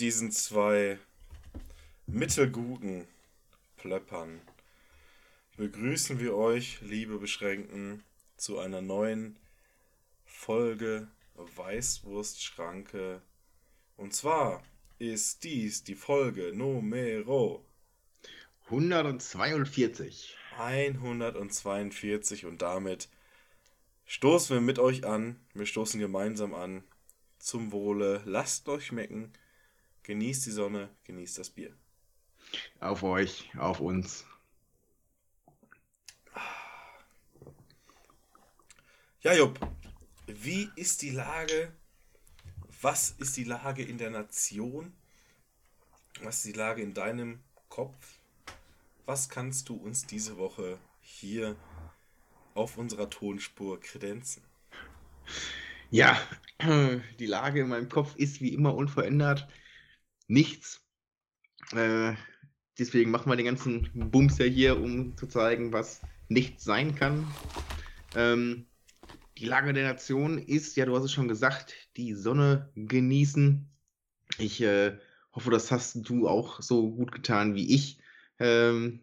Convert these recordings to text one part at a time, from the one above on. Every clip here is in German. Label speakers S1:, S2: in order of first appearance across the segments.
S1: Mit
S2: diesen zwei mittelguten Plöppern begrüßen wir euch, liebe Beschränkten, zu einer neuen Folge Weißwurstschranke. Und zwar ist dies die Folge Numero
S3: 142.
S2: 142 und damit stoßen wir mit euch an. Wir stoßen gemeinsam an. Zum Wohle. Lasst euch schmecken. Genießt die Sonne, genießt das Bier.
S3: Auf euch, auf uns.
S2: Ja, Jupp, wie ist die Lage? Was ist die Lage in der Nation? Was ist die Lage in deinem Kopf? Was kannst du uns diese Woche hier auf unserer Tonspur kredenzen?
S3: Ja, die Lage in meinem Kopf ist wie immer unverändert. Nichts. Äh, deswegen machen wir den ganzen Bums ja hier, um zu zeigen, was nicht sein kann. Ähm, die Lage der Nation ist, ja, du hast es schon gesagt, die Sonne genießen. Ich äh, hoffe, das hast du auch so gut getan wie ich ähm,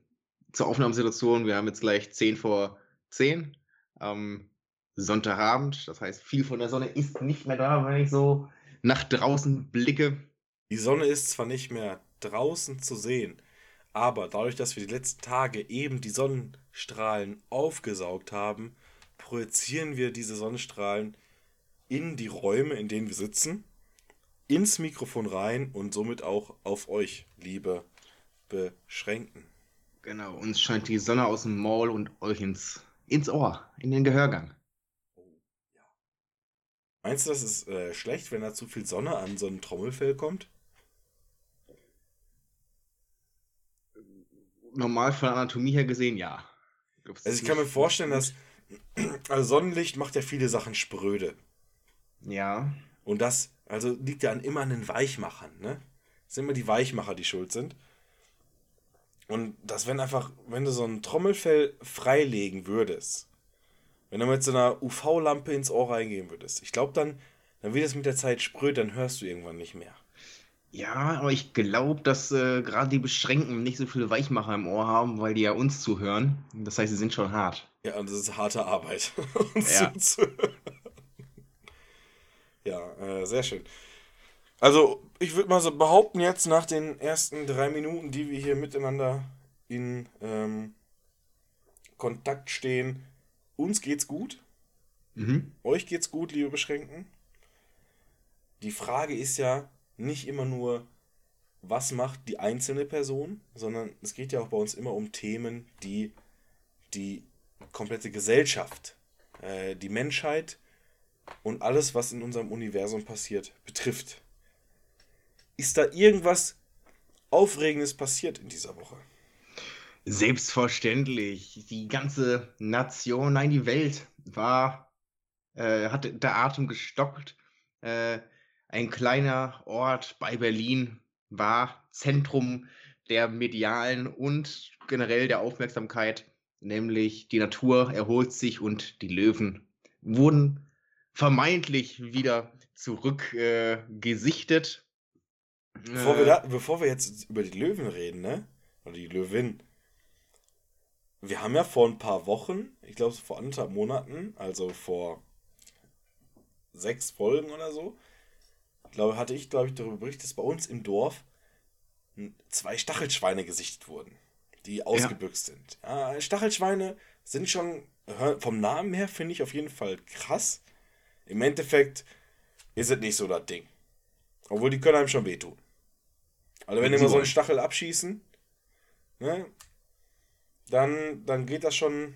S3: zur Aufnahmesituation. Wir haben jetzt gleich 10 vor 10 am Sonntagabend. Das heißt, viel von der Sonne ist nicht mehr da, wenn ich so nach draußen blicke.
S2: Die Sonne ist zwar nicht mehr draußen zu sehen, aber dadurch, dass wir die letzten Tage eben die Sonnenstrahlen aufgesaugt haben, projizieren wir diese Sonnenstrahlen in die Räume, in denen wir sitzen, ins Mikrofon rein und somit auch auf euch, liebe Beschränkten.
S3: Genau, uns scheint die Sonne aus dem Maul und euch ins, ins Ohr, in den Gehörgang.
S2: Meinst du, das ist äh, schlecht, wenn da zu viel Sonne an so ein Trommelfell kommt?
S3: Normal von Anatomie her gesehen, ja. es
S2: Also ich kann mir vorstellen, dass also Sonnenlicht macht ja viele Sachen spröde.
S3: Ja,
S2: Und das, also liegt ja an, immer an den Weichmachern, ne? Es sind immer die Weichmacher, die schuld sind. Und das, wenn einfach, wenn du so ein Trommelfell freilegen würdest, wenn du mit so einer UV-Lampe ins Ohr reingehen würdest, ich glaube dann, dann wird es mit der Zeit spröd, dann hörst du irgendwann nicht mehr.
S3: Ja, aber ich glaube, dass äh, gerade die Beschränkten nicht so viele Weichmacher im Ohr haben, weil die ja uns zuhören. Das heißt, sie sind schon hart.
S2: Ja, und das ist harte Arbeit. uns
S3: Ja.
S2: zuzuhören. ja, äh, sehr schön. Also, ich würde mal so behaupten, jetzt nach den ersten drei Minuten, die wir hier miteinander in ähm, Kontakt stehen, uns geht's gut.
S3: Mhm.
S2: Euch geht's gut, liebe Beschränkten. Die Frage ist ja nicht immer nur, was macht die einzelne Person, sondern es geht ja auch bei uns immer um Themen, die die komplette Gesellschaft, äh, die Menschheit und alles, was in unserem Universum passiert, betrifft. Ist da irgendwas Aufregendes passiert in dieser Woche?
S3: Selbstverständlich. Die ganze Nation, nein, die Welt war, äh, hatte der Atem gestockt. Äh, ein kleiner Ort bei Berlin war Zentrum der medialen und generell der Aufmerksamkeit, nämlich die Natur erholt sich und die Löwen wurden vermeintlich wieder zurück äh.
S2: Bevor wir,
S3: Äh,
S2: da, bevor wir jetzt über die Löwen reden, ne? Oder die Löwin. Wir haben ja vor ein paar Wochen, ich glaube vor anderthalb Monaten, also vor sechs Folgen oder so, glaube, hatte ich, glaube ich, darüber berichtet, dass bei uns im Dorf zwei Stachelschweine gesichtet wurden, die ausgebüxt sind. Ja, Stachelschweine sind schon vom Namen her, finde ich auf jeden Fall krass. Im Endeffekt ist es nicht so das Ding. Obwohl die können einem schon wehtun. Also wenn die mal so einen. Stachel abschießen, ne, dann, dann geht das schon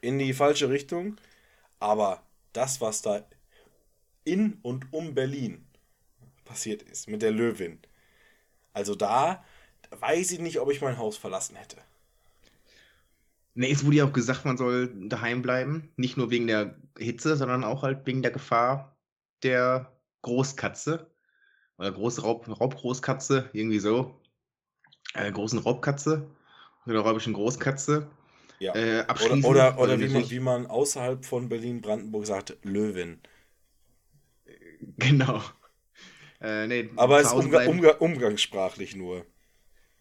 S2: in die falsche Richtung. Aber das, was da in und um Berlin passiert ist mit der Löwin. Also da weiß ich nicht, ob ich mein Haus verlassen hätte.
S3: Ne, es wurde ja auch gesagt, man soll daheim bleiben. Nicht nur wegen der Hitze, sondern auch halt wegen der Gefahr der Großkatze. Oder große Raub, Raubgroßkatze, irgendwie so. Äh, großen Raubkatze. Oder räubischen Großkatze.
S2: Ja.
S3: Äh,
S2: Oder, oder, oder wie, man, wie man außerhalb von Berlin-Brandenburg sagt, Löwin.
S3: Genau. Äh, nee,
S2: Aber es ist umga umga umgangssprachlich nur.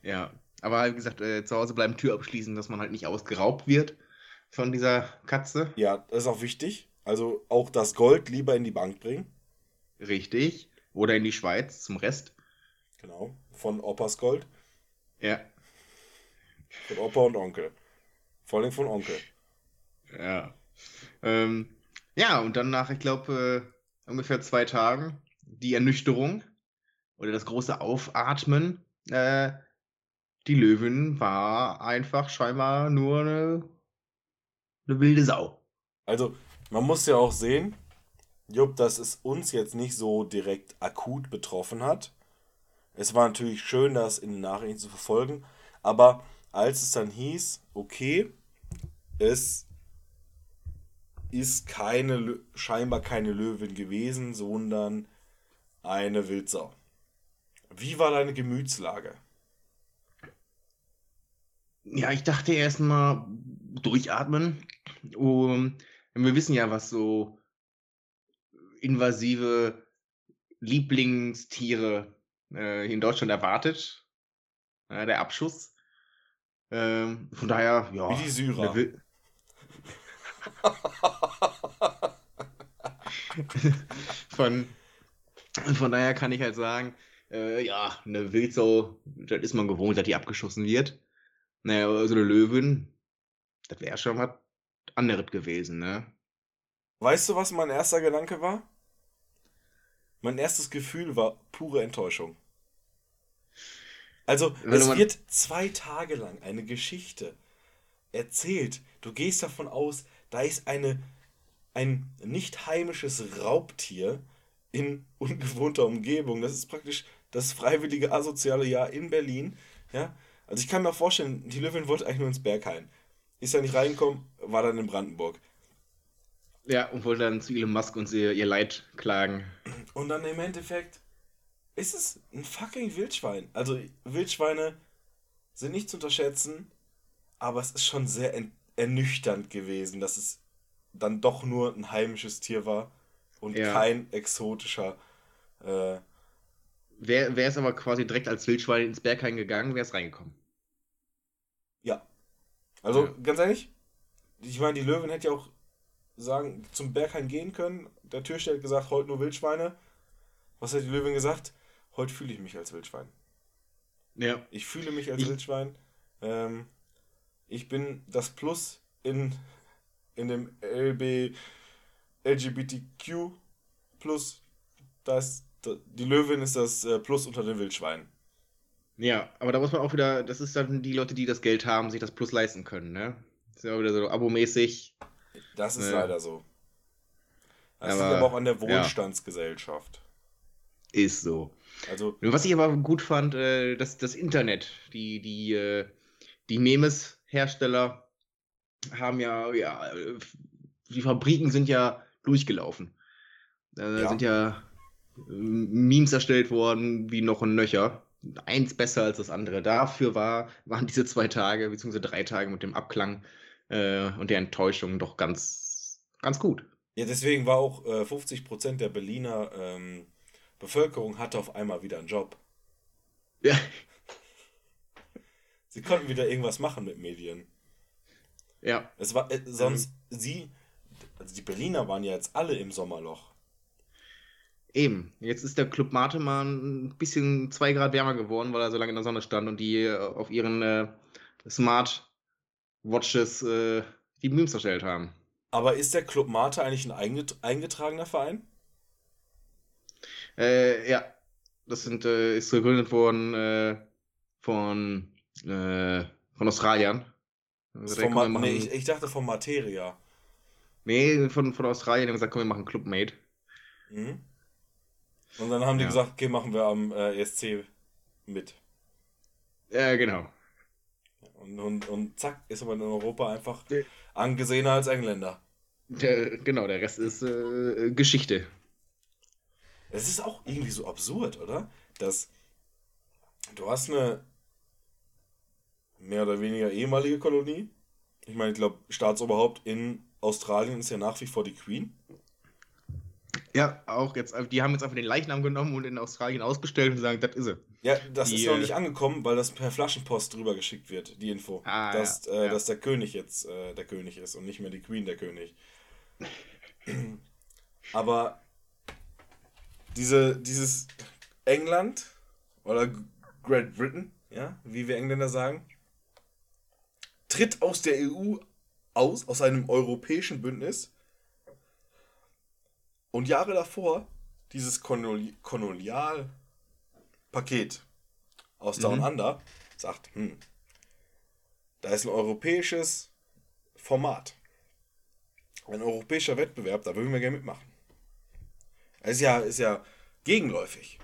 S3: Ja, aber wie gesagt, äh, zu Hause bleiben, Tür abschließen, dass man halt nicht ausgeraubt wird von dieser Katze.
S2: Ja, das ist auch wichtig. Also auch das Gold lieber in die Bank bringen.
S3: Richtig. Oder in die Schweiz zum Rest.
S2: Genau. Von Opas Gold.
S3: Ja.
S2: Von Opa und Onkel. Vor allem von Onkel.
S3: Ja. Ähm, ja, und dann nach, ich glaube, äh, ungefähr zwei Tagen die Ernüchterung oder das große Aufatmen. Äh, die Löwin war einfach scheinbar nur eine, eine wilde Sau.
S2: Also, man muss ja auch sehen, Jupp, dass es uns jetzt nicht so direkt akut betroffen hat. Es war natürlich schön, das in den Nachrichten zu verfolgen, aber als es dann hieß, okay, es ist keine, scheinbar keine Löwin gewesen, sondern eine Wildsau. Wie war deine Gemütslage?
S3: Ja, ich dachte erstmal durchatmen. Um, wir wissen ja, was so invasive Lieblingstiere äh, in Deutschland erwartet. Ja, der Abschuss. Ähm, von daher, ja.
S2: Wie die Syrer.
S3: von, von daher kann ich halt sagen, äh, ja, eine Wildsau, das ist man gewohnt, dass die abgeschossen wird. Naja, so eine Löwin, das wäre schon was anderes gewesen, ne?
S2: Weißt du, was mein erster Gedanke war? Mein erstes Gefühl war pure Enttäuschung. Also,
S3: Wenn
S2: es wird zwei Tage lang eine Geschichte erzählt. Du gehst davon aus, da ist eine, ein nicht heimisches Raubtier in ungewohnter Umgebung. Das ist praktisch das freiwillige asoziale Jahr in Berlin. Ja? Also ich kann mir auch vorstellen, die Löwin wollte eigentlich nur ins Berghain. Ist da nicht reingekommen, war dann in Brandenburg.
S3: Ja, und wollte dann zu Elon Musk und ihr, ihr Leid klagen.
S2: Und dann im Endeffekt ist es ein fucking Wildschwein. Also Wildschweine sind nicht zu unterschätzen, aber es ist schon sehr en- ernüchternd gewesen, dass es dann doch nur ein heimisches Tier war und
S3: Ja.
S2: kein exotischer. Äh,
S3: Wäre es aber quasi direkt als Wildschwein ins Berghain gegangen, wäre es reingekommen.
S2: ja. Also
S3: Ja.
S2: ganz ehrlich, ich meine, die Löwin hätte ja auch sagen, zum Berghain gehen können. Der Türsteher hat gesagt, heute nur Wildschweine. Was hat die Löwin gesagt? Heute fühle ich mich als Wildschwein.
S3: Ja.
S2: Ich fühle mich als
S3: Ich-
S2: Wildschwein. Ähm, ich bin das Plus in, in dem LB, LGBTQ Plus. Das, da- die Löwin ist das äh, Plus unter den Wildschweinen.
S3: Ja, aber da muss man auch wieder, das ist dann die Leute, die das Geld haben, sich das Plus leisten können, ne? ist ja auch wieder so abomäßig.
S2: Das ist
S3: Ja.
S2: leider so. Das
S3: Aber,
S2: liegt aber auch an der
S3: ja.
S2: Wohlstandsgesellschaft.
S3: Ist so.
S2: Also,
S3: Was ich aber gut fand, äh, das, das Internet, die, die, äh, die Memes-Hersteller haben ja, ja, die Fabriken sind ja durchgelaufen. Da
S2: Ja.
S3: sind ja äh, Memes erstellt worden, wie noch ein Nöcher. Eins besser als das andere. Dafür war, waren diese zwei Tage, beziehungsweise drei Tage mit dem Abklang äh, und der Enttäuschung doch ganz, ganz gut.
S2: ja, deswegen war auch äh, 50% der Berliner ähm, Bevölkerung hatte auf einmal wieder einen Job.
S3: Ja,
S2: Sie konnten wieder irgendwas machen mit Medien.
S3: ja.
S2: Es war äh, sonst sie, also die Berliner waren ja jetzt alle im Sommerloch.
S3: Eben, jetzt ist der Club Mate mal ein bisschen zwei Grad wärmer geworden, weil er so lange in der Sonne stand und die äh, auf ihren äh, Smart Watches äh, die Memes erstellt haben.
S2: Aber ist der Club Mate eigentlich ein einget eingetragener Verein?
S3: Äh, ja, das sind, äh, ist gegründet worden äh, von, äh, von Australiern. Also wir
S2: Ma nee,
S3: machen-
S2: ich, ich dachte von Materia.
S3: nee, von, von Australien, die haben gesagt, komm, wir machen Clubmate.
S2: Mhm. Und dann haben die
S3: Ja.
S2: gesagt, okay, machen wir am äh, ESC mit.
S3: Ja, genau.
S2: Und, und, und zack, ist aber in Europa einfach
S3: Ja.
S2: angesehener als Engländer.
S3: Der, genau, der Rest ist äh, Geschichte.
S2: Es ist auch irgendwie so absurd, oder? Dass du hast eine mehr oder weniger ehemalige Kolonie. Ich meine, ich glaube, Staatsoberhaupt in Australien ist ja nach wie vor die Queen.
S3: Ja, auch jetzt, die haben jetzt einfach den Leichnam genommen und in Australien ausgestellt und sagen, das ist sie.
S2: Ja, das
S3: Die,
S2: ist noch
S3: äh,
S2: nicht angekommen, weil das per Flaschenpost drüber geschickt wird, die Info.
S3: Ah,
S2: dass,
S3: ja,
S2: äh,
S3: ja.
S2: dass der König jetzt äh, der König ist und nicht mehr die Queen der König. Aber diese, dieses England oder Great Britain, ja, wie wir Engländer sagen, tritt aus der EU aus, aus einem europäischen Bündnis. Und Jahre davor dieses Koloni Kolonialpaket aus Down
S3: Mhm.
S2: Under sagt, hm, da ist ein europäisches Format. Ein europäischer Wettbewerb, da würden wir gerne mitmachen. Das ist ja, ist ja gegenläufig.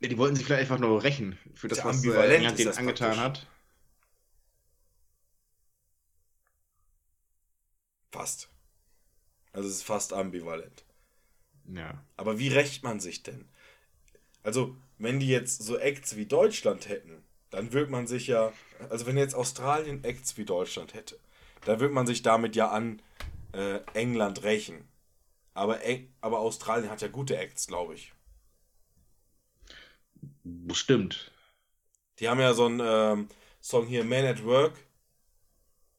S3: Die wollten sich vielleicht einfach nur rächen für das,
S2: Ja,
S3: was äh, England denen angetan
S2: praktisch.
S3: hat.
S2: Fast. Also es ist fast ambivalent.
S3: Ja.
S2: Aber wie rächt man sich denn? Also, wenn die jetzt so Acts wie Deutschland hätten, dann würde man sich ja, also wenn jetzt Australien Acts wie Deutschland hätte, dann würde man sich damit ja an äh, England rächen. Aber, Eng aber Australien hat ja gute Acts, glaube ich.
S3: Bestimmt.
S2: Die haben ja so einen ähm, Song hier, Man at Work.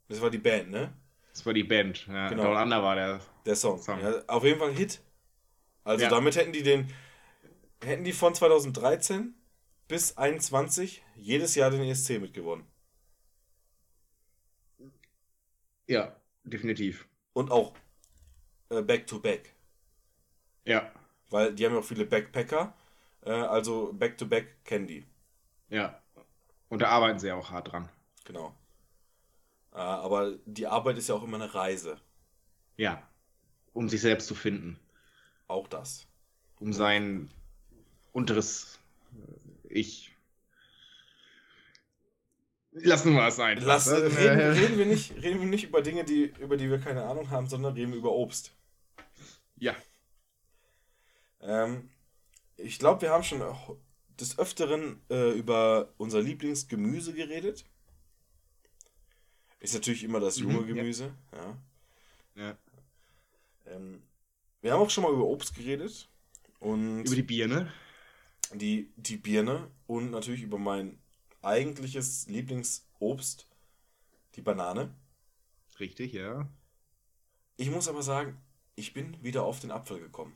S2: Das war die Band, ne?
S3: Das war die Band. Ja,
S2: Genau.
S3: Down Under war der.
S2: Der Song.
S3: Song.
S2: Ja, auf jeden Fall ein Hit. Also
S3: Ja.
S2: damit hätten die den, hätten die von 2013 bis 21 jedes Jahr den ESC mitgewonnen.
S3: Ja, definitiv.
S2: Und auch äh, Back to Back.
S3: Ja,
S2: Weil die haben ja auch viele Backpacker. Äh, also Back to Back kennen die.
S3: ja. Und da arbeiten sie auch hart dran.
S2: Genau. Äh, aber die Arbeit ist ja auch immer eine Reise.
S3: Ja. Um sich selbst zu finden.
S2: Auch das.
S3: Um sein unteres äh, Ich. Lassen wir es sein.
S2: Lass, reden, reden, wir nicht, reden wir nicht über Dinge, die, über die wir keine Ahnung haben, sondern reden wir über Obst.
S3: Ja.
S2: Ähm, ich glaube, wir haben schon des Öfteren äh, über unser Lieblingsgemüse geredet. Ist natürlich immer das junge
S3: Mhm, ja.
S2: Gemüse. Ja.
S3: ja.
S2: Ähm, wir haben auch schon mal über Obst geredet. Und
S3: Über die Birne.
S2: die, die Birne und natürlich über mein eigentliches Lieblingsobst, die Banane.
S3: Richtig, ja.
S2: Ich muss aber sagen, ich bin wieder auf den Apfel gekommen.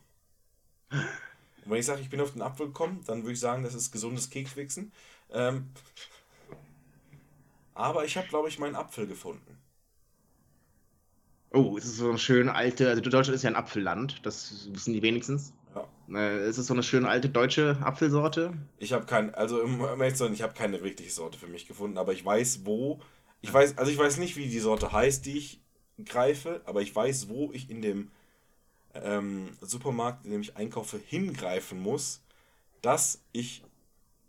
S2: Und wenn ich sage, ich bin auf den Apfel gekommen, dann würde ich sagen, das ist gesundes Kekswichsen. Ähm, aber ich habe, glaube ich, meinen Apfel gefunden.
S3: Oh, es ist so eine schöne alte, also Deutschland ist ja ein Apfelland, das wissen die wenigstens.
S2: Ja.
S3: Äh, es ist so eine schöne alte deutsche Apfelsorte.
S2: Ich habe kein, also im sein, ich habe keine wirkliche Sorte für mich gefunden, aber ich weiß, wo. Ich weiß, also ich weiß nicht, wie die Sorte heißt, die ich greife, aber ich weiß, wo ich in dem ähm, Supermarkt, in dem ich einkaufe, hingreifen muss, dass ich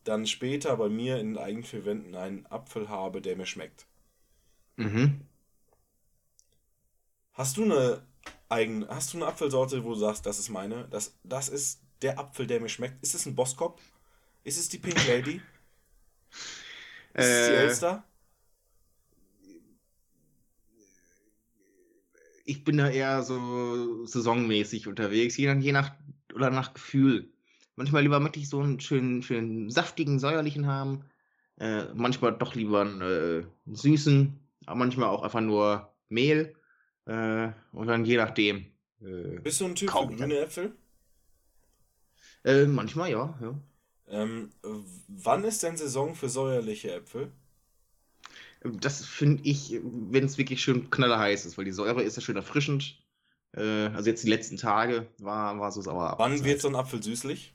S2: dann später bei mir in den eigenen vier Wänden einen Apfel habe, der mir schmeckt.
S3: Mhm.
S2: Hast du eine eigene, hast du eine Apfelsorte, wo du sagst, das ist meine, das, das ist der Apfel, der mir schmeckt? Ist es ein Boskop? Ist es die Pink Lady? Ist es die
S3: Äh,
S2: Elster?
S3: ich bin da eher so saisonmäßig unterwegs, je nach, je nach oder nach Gefühl. Manchmal lieber möchte ich so einen schönen, schönen saftigen, säuerlichen haben. Äh, manchmal doch lieber einen äh, süßen, aber manchmal auch einfach nur Mehl. Äh, und dann je nachdem. Äh,
S2: Bist du ein Typ für grüne Äpfel?
S3: äh, manchmal ja, ja.
S2: Ähm, äh, wann ist denn Saison für säuerliche Äpfel?
S3: Das finde ich, wenn es wirklich schön knallerheiß ist, weil die Säure ist ja schön erfrischend. Äh, also jetzt die letzten Tage war, war so sauer.
S2: Wann wird so ein Apfel süßlich?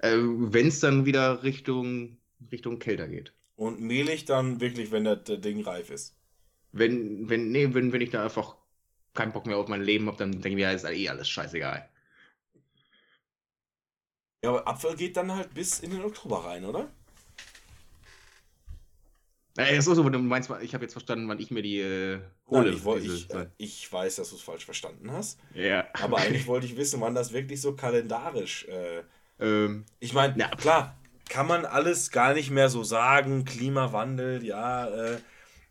S3: Äh, wenn es dann wieder Richtung, Richtung kälter geht.
S2: Und mehlig dann wirklich, wenn das, das Ding reif ist.
S3: Wenn, wenn, nee, wenn, wenn ich da einfach keinen Bock mehr auf mein Leben habe, dann denke ich mir, ist eh alles scheißegal.
S2: Ja, aber Apfel geht dann halt bis in den Oktober rein, oder?
S3: Äh, ist auch so, du meinst, ich habe jetzt verstanden, wann ich mir die äh, hole.
S2: Nein, ich,
S3: diese-
S2: ich, äh, ich weiß, dass du es falsch verstanden hast.
S3: ja.
S2: Aber eigentlich wollte ich wissen, wann das wirklich so kalendarisch. Äh,
S3: ähm,
S2: ich meine,
S3: Ja.
S2: klar, kann man alles gar nicht mehr so sagen. Klimawandel, ja. Äh,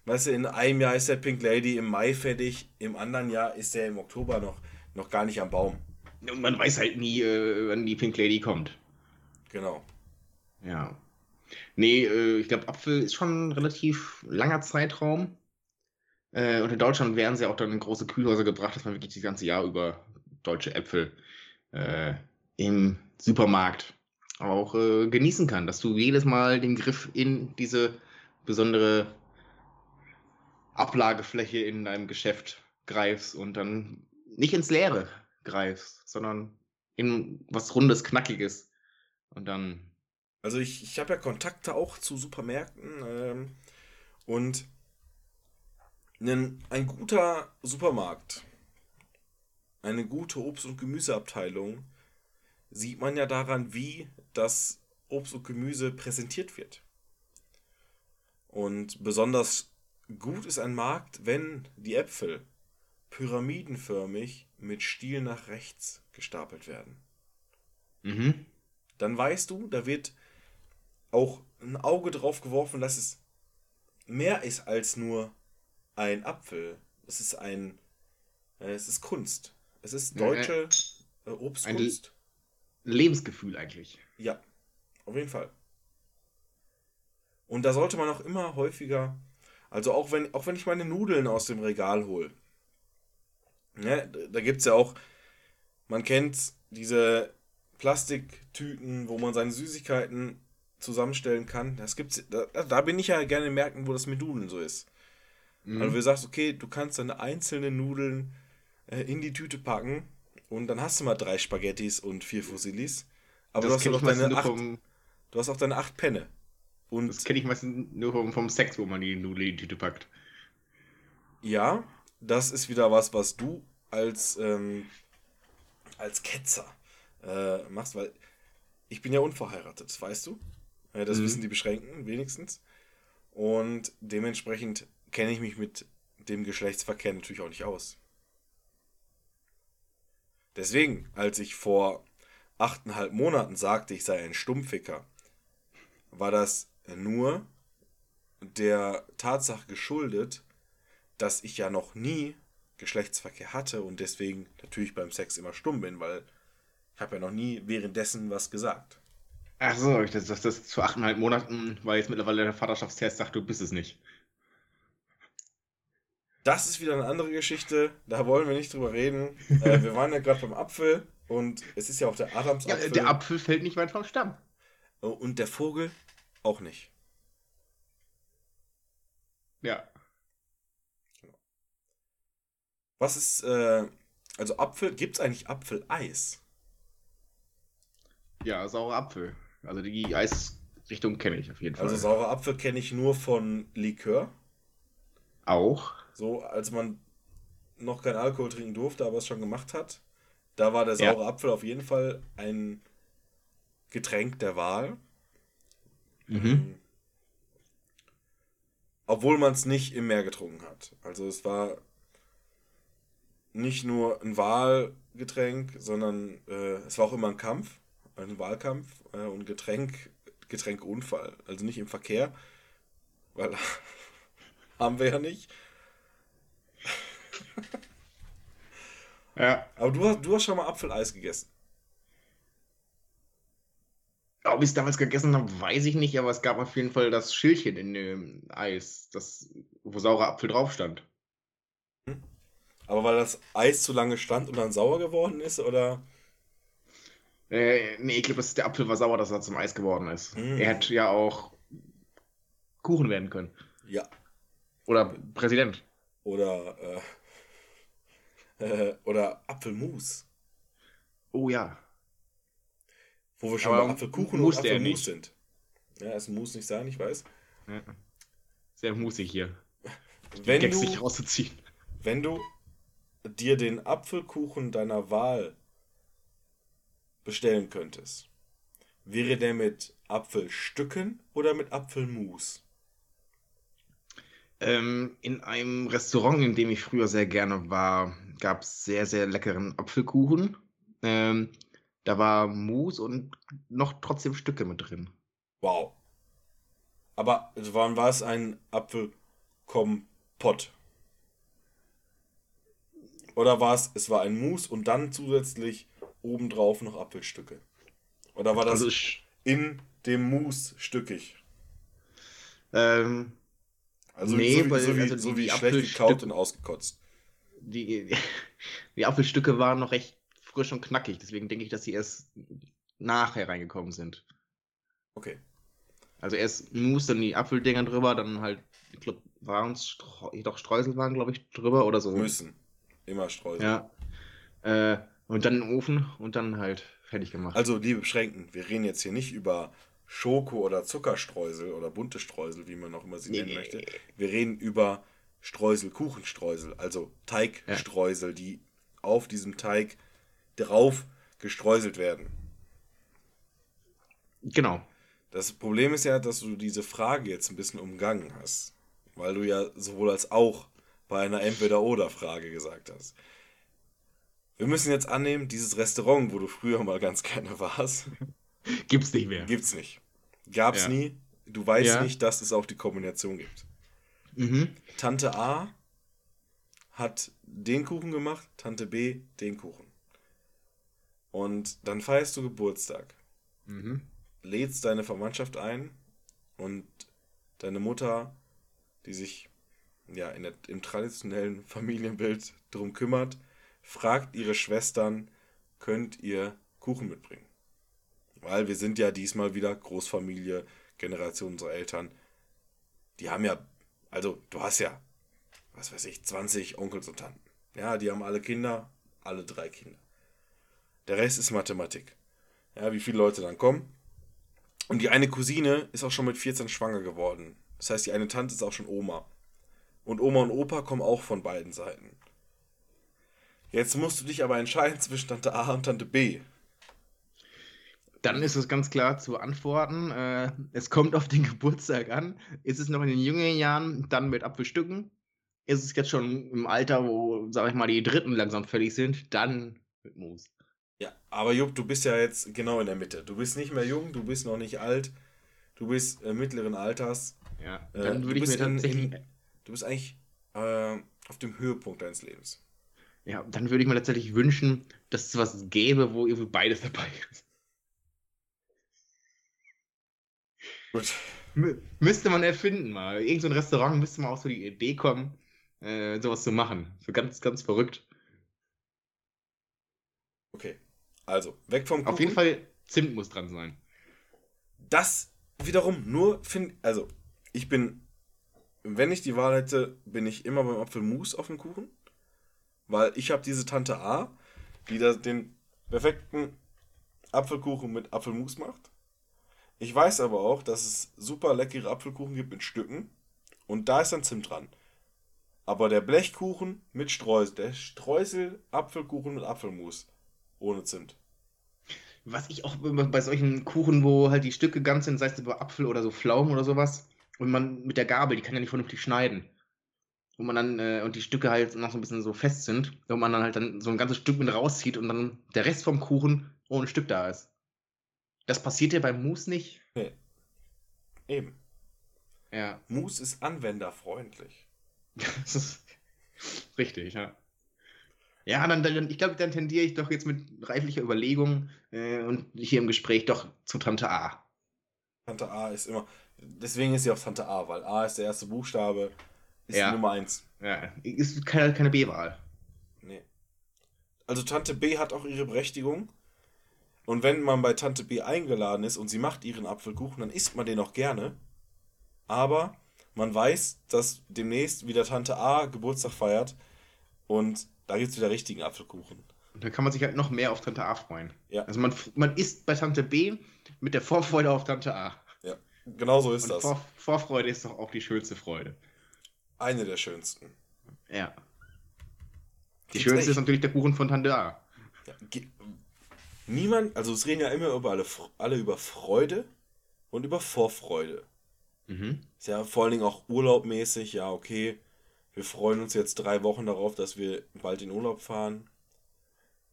S2: weißt du, in einem Jahr ist der Pink Lady im Mai fertig, im anderen Jahr ist der im Oktober noch, noch gar nicht am Baum.
S3: und man weiß halt nie, äh, wann die Pink Lady kommt.
S2: Genau.
S3: Ja. Nee, äh, ich glaube, Apfel ist schon ein relativ langer Zeitraum. Äh, und in Deutschland werden sie auch dann in große Kühlhäuser gebracht, dass man wirklich das ganze Jahr über deutsche Äpfel äh, im Supermarkt auch äh, genießen kann. Dass du jedes Mal den Griff in diese besondere Ablagefläche in deinem Geschäft greifst und dann nicht ins Leere greifst, sondern in was Rundes, Knackiges. Und dann
S2: Also ich, ich habe ja Kontakte auch zu Supermärkten ähm, und ein, ein guter Supermarkt, eine gute Obst- und Gemüseabteilung sieht man ja daran, wie das Obst und Gemüse präsentiert wird. Und besonders gut ist ein Markt, wenn die Äpfel pyramidenförmig mit Stiel nach rechts gestapelt werden
S3: Mhm.
S2: dann weißt du, da wird auch ein Auge drauf geworfen, dass es mehr ist als nur ein Apfel. Es ist ein, äh, es ist Kunst. Es ist
S3: Ja,
S2: deutsche äh, Obstkunst.
S3: Lebensgefühl eigentlich.
S2: Ja, auf jeden Fall. Und da sollte man auch immer häufiger, also auch wenn, auch wenn ich meine Nudeln aus dem Regal hole, ne, da gibt es ja auch, man kennt diese Plastiktüten, wo man seine Süßigkeiten zusammenstellen kann. Das gibt's, da, da bin ich ja gerne in Märkten, wo das mit Nudeln so ist.
S3: Mhm.
S2: Also du sagst, okay, du kannst deine einzelnen Nudeln äh, in die Tüte packen und dann hast du mal drei Spaghettis und vier Fusillis. Aber du hast, ja
S3: meistens
S2: deine acht,
S3: vom,
S2: du hast auch deine acht Penne. Und
S3: das kenne ich meistens nur vom, vom Sex, wo man die Nudel in die Tüte packt.
S2: ja, das ist wieder was, was du als, ähm, als Ketzer äh, machst, weil ich bin ja unverheiratet, das weißt du. Äh, das
S3: Mhm.
S2: wissen die Beschränkten wenigstens. Und dementsprechend kenne ich mich mit dem Geschlechtsverkehr natürlich auch nicht aus. Deswegen, als ich vor achteinhalb Monaten sagte, ich sei ein Stummficker, war das nur der Tatsache geschuldet, dass ich ja noch nie Geschlechtsverkehr hatte und deswegen natürlich beim Sex immer stumm bin, weil ich habe ja noch nie währenddessen was gesagt.
S3: Ach so, ich- das, das, das zu achteinhalb Monaten, weil jetzt mittlerweile der Vaterschaftstest sagt, du bist es nicht.
S2: Das ist wieder eine andere Geschichte, da wollen wir nicht drüber reden. äh, wir waren ja gerade beim Apfel und es ist ja auch der
S3: Ja,
S2: Adamsapfel
S3: der Apfel fällt nicht weit vom Stamm.
S2: und der Vogel auch nicht.
S3: Ja.
S2: Was ist, äh, also Apfel, gibt es eigentlich Apfeleis?
S3: Ja, saurer Apfel. Also die Eisrichtung kenne ich auf jeden Fall.
S2: Also saurer Apfel kenne ich nur von Likör.
S3: Auch.
S2: So, als man noch kein Alkohol trinken durfte, aber es schon gemacht hat. Da war der
S3: Ja.
S2: saure Apfel auf jeden Fall ein Getränk der Wahl.
S3: Mhm.
S2: Obwohl man es nicht im Meer getrunken hat. Also es war nicht nur ein Wahlgetränk, sondern äh, es war auch immer ein Kampf, ein Wahlkampf äh, und Getränk, Getränkeunfall. Also nicht im Verkehr, weil haben wir ja nicht.
S3: Ja.
S2: Aber du hast, du hast schon mal Apfeleis gegessen.
S3: Ob ich es damals gegessen habe, weiß ich nicht, aber es gab auf jeden Fall das Schildchen in dem Eis, das, wo saurer Apfel drauf stand.
S2: Aber weil das Eis zu lange stand und dann sauer geworden ist, oder?
S3: Äh, nee, ich glaube, der Apfel war sauer, dass er zum Eis geworden ist.
S2: Mm.
S3: Er hätte ja auch Kuchen werden können.
S2: Ja.
S3: Oder Präsident.
S2: Oder, äh, äh, oder Apfelmus.
S3: Oh ja.
S2: Wo wir schon
S3: Aber
S2: bei Apfelkuchen und Apfelmus sind. Ja, es muss nicht sein, ich weiß.
S3: Ja. Sehr musig hier. Die
S2: Wenn
S3: Gags
S2: du,
S3: nicht rauszuziehen.
S2: wenn du dir den Apfelkuchen deiner Wahl bestellen könntest, wäre der mit Apfelstücken oder mit Apfelmus?
S3: Ähm, in einem Restaurant, in dem ich früher sehr gerne war, gab es sehr, sehr leckeren Apfelkuchen. Ähm, da war Mousse und noch trotzdem Stücke mit drin.
S2: Wow. Aber also wann war es ein Apfelkompott? Oder war es, es war ein Mousse und dann zusätzlich obendrauf noch Apfelstücke? Oder war das
S3: Also
S2: in dem Mousse stückig?
S3: ähm,
S2: Also
S3: Nee,
S2: so wie,
S3: weil-
S2: so wie,
S3: also
S2: so
S3: die-
S2: wie schlecht gekaut und ausgekotzt.
S3: die, die Apfelstücke waren noch recht frisch und knackig, deswegen denke ich, dass sie erst nachher reingekommen sind.
S2: Okay.
S3: Also erst Mousse, dann die Apfeldinger drüber, dann halt, ich glaube, waren es Streu doch Streusel waren, glaube ich, drüber oder so.
S2: Müssen. Immer Streusel.
S3: Ja. Äh, und dann im Ofen und dann halt fertig gemacht.
S2: Also, liebe Beschränken, wir reden jetzt hier nicht über Schoko- oder Zuckerstreusel oder bunte Streusel, wie man auch immer sie
S3: Nee,
S2: nennen möchte. Wir reden über Streusel, Kuchenstreusel, also Teigstreusel, die auf diesem Teig drauf gestreuselt werden.
S3: Genau.
S2: Das Problem ist ja, dass du diese Frage jetzt ein bisschen umgangen hast, weil du ja sowohl als auch bei einer Entweder-Oder-Frage gesagt hast. Wir müssen jetzt annehmen, dieses Restaurant, wo du früher mal ganz gerne warst,
S3: Gibt's nicht mehr.
S2: Gibt's nicht. Gab's
S3: Ja.
S2: nie. Du weißt
S3: Ja.
S2: nicht, dass es auch die Kombination gibt.
S3: Mhm.
S2: Tante A hat den Kuchen gemacht, Tante B den Kuchen. Und dann feierst du Geburtstag,
S3: Mhm.
S2: lädst deine Verwandtschaft ein und deine Mutter, die sich ja in der, im traditionellen Familienbild drum kümmert, fragt ihre Schwestern, könnt ihr Kuchen mitbringen? Weil wir sind ja diesmal wieder Großfamilie, Generation unserer Eltern. Die haben ja, also du hast ja, was weiß ich, 20 Onkels und Tanten. Ja, die haben alle Kinder, alle drei Kinder. Der Rest ist Mathematik. Ja, wie viele Leute dann kommen. Und die eine Cousine ist auch schon mit 14 schwanger geworden. Das heißt, die eine Tante ist auch schon Oma. Und Oma und Opa kommen auch von beiden Seiten. Jetzt musst du dich aber entscheiden zwischen Tante A und Tante B.
S3: Dann ist es ganz klar zu antworten. Äh, es kommt auf den Geburtstag an. Ist es noch in den jüngeren Jahren, dann mit Apfelstücken? Ist es jetzt schon im Alter, wo, sag ich mal, die Dritten langsam fällig sind, dann mit Mousse.
S2: Ja, aber Jupp, du bist ja jetzt genau in der Mitte. Du bist nicht mehr jung, du bist noch nicht alt, du bist äh, mittleren Alters.
S3: Ja,
S2: Äh,
S3: dann
S2: du
S3: würde ich mir tatsächlich,
S2: in- Du bist eigentlich äh, auf dem Höhepunkt deines Lebens.
S3: ja, dann würde ich mir tatsächlich wünschen, dass es was gäbe, wo irgendwie beides dabei ist.
S2: Gut.
S3: Mü müsste man erfinden mal. Irgend so ein Restaurant müsste mal auch so die Idee kommen, äh, sowas zu machen. So ganz, ganz verrückt.
S2: Okay. Also, weg vom Kuchen.
S3: Auf jeden Fall Zimt muss dran sein.
S2: Das wiederum nur finde also ich bin wenn ich die Wahl hätte, bin ich immer beim Apfelmus auf dem Kuchen, weil ich habe diese Tante A, die da den perfekten Apfelkuchen mit Apfelmus macht. Ich weiß aber auch, dass es super leckere Apfelkuchen gibt mit Stücken und da ist dann Zimt dran. Aber der Blechkuchen mit Streusel, der Streusel Apfelkuchen mit Apfelmus ohne Zimt.
S3: Was ich auch bei solchen Kuchen, wo halt die Stücke ganz sind, sei es über Apfel oder so Pflaumen oder sowas, und man mit der Gabel, die kann ja nicht vernünftig schneiden. Und man dann, äh, und die Stücke halt noch so ein bisschen so fest sind, und man dann halt dann so ein ganzes Stück mit rauszieht und dann der Rest vom Kuchen ohne Stück da ist. Das passiert ja beim Mousse nicht.
S2: Nee. Eben.
S3: Ja,
S2: Mousse ist anwenderfreundlich.
S3: das ist richtig, ja. Ja, dann, dann ich glaube, dann tendiere ich doch jetzt mit reiflicher Überlegung äh, und hier im Gespräch doch zu Tante A.
S2: Tante A ist immer. Deswegen ist sie auch Tante A, weil A ist der erste Buchstabe, ist
S3: Ja.
S2: die Nummer 1.
S3: Ja, ist keine, keine B-Wahl.
S2: Nee. Also Tante B hat auch ihre Berechtigung. Und wenn man bei Tante B eingeladen ist und sie macht ihren Apfelkuchen, dann isst man den auch gerne. Aber man weiß, dass demnächst wieder Tante A Geburtstag feiert und da gibt es wieder richtigen Apfelkuchen.
S3: Und dann kann man sich halt noch mehr auf Tante A freuen.
S2: Ja.
S3: Also man, man isst bei Tante B mit der Vorfreude auf Tante A.
S2: Ja, genau so ist
S3: Und
S2: das.
S3: Vor, Vorfreude ist doch auch die schönste Freude.
S2: Eine der schönsten.
S3: Ja. Die
S2: Gibt's
S3: schönste ist
S2: echt.
S3: natürlich der Kuchen von Tante A.
S2: Ja, niemand, also es reden ja immer über alle, alle über Freude und über Vorfreude.
S3: Mhm.
S2: Ist ja vor allen Dingen auch urlaubmäßig, ja, okay. Wir freuen uns jetzt drei Wochen darauf, dass wir bald in Urlaub fahren.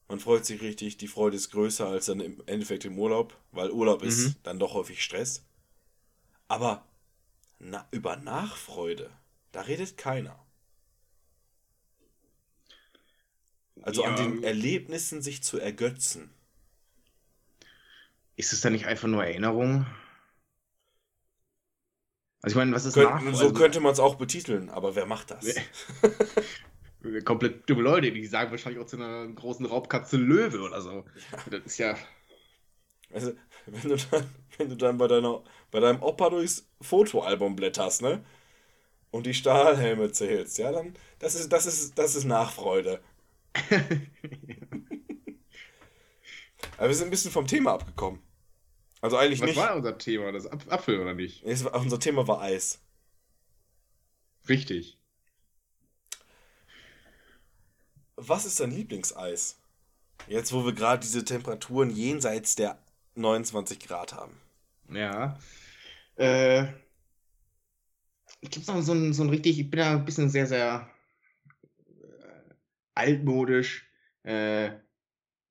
S2: Man freut sich richtig, die Freude ist größer als dann im Endeffekt im Urlaub, weil Urlaub ist
S3: Mhm.
S2: dann doch häufig Stress. Aber na, über Nachfreude, da redet keiner. Also an
S3: Ja.
S2: den Erlebnissen sich zu ergötzen.
S3: Ist es dann nicht einfach nur Erinnerung? Also ich meine, was ist
S2: Könnt,
S3: nach?
S2: so
S3: also,
S2: könnte man es auch betiteln, aber wer macht das?
S3: Komplett dumme Leute, die sagen wahrscheinlich auch zu einer großen Raubkatze Löwe oder so. Das ist ja.
S2: Also, wenn du dann, wenn du dann bei, deiner, bei deinem Opa durchs Fotoalbum blätterst, ne? Und die Stahlhelme zählst, ja, dann, das ist, das ist, das ist Nachfreude. Aber wir sind ein bisschen vom Thema abgekommen. Also eigentlich
S3: Was
S2: nicht.
S3: war unser Thema? Das Ap Apfel oder nicht?
S2: Es unser Thema war Eis.
S3: Richtig.
S2: Was ist dein Lieblingseis? Jetzt, wo wir gerade diese Temperaturen jenseits der 29 Grad haben.
S3: Ja. Äh, Gibt es noch so ein, so ein richtig, ich bin ja ein bisschen sehr, sehr äh, altmodisch. Äh,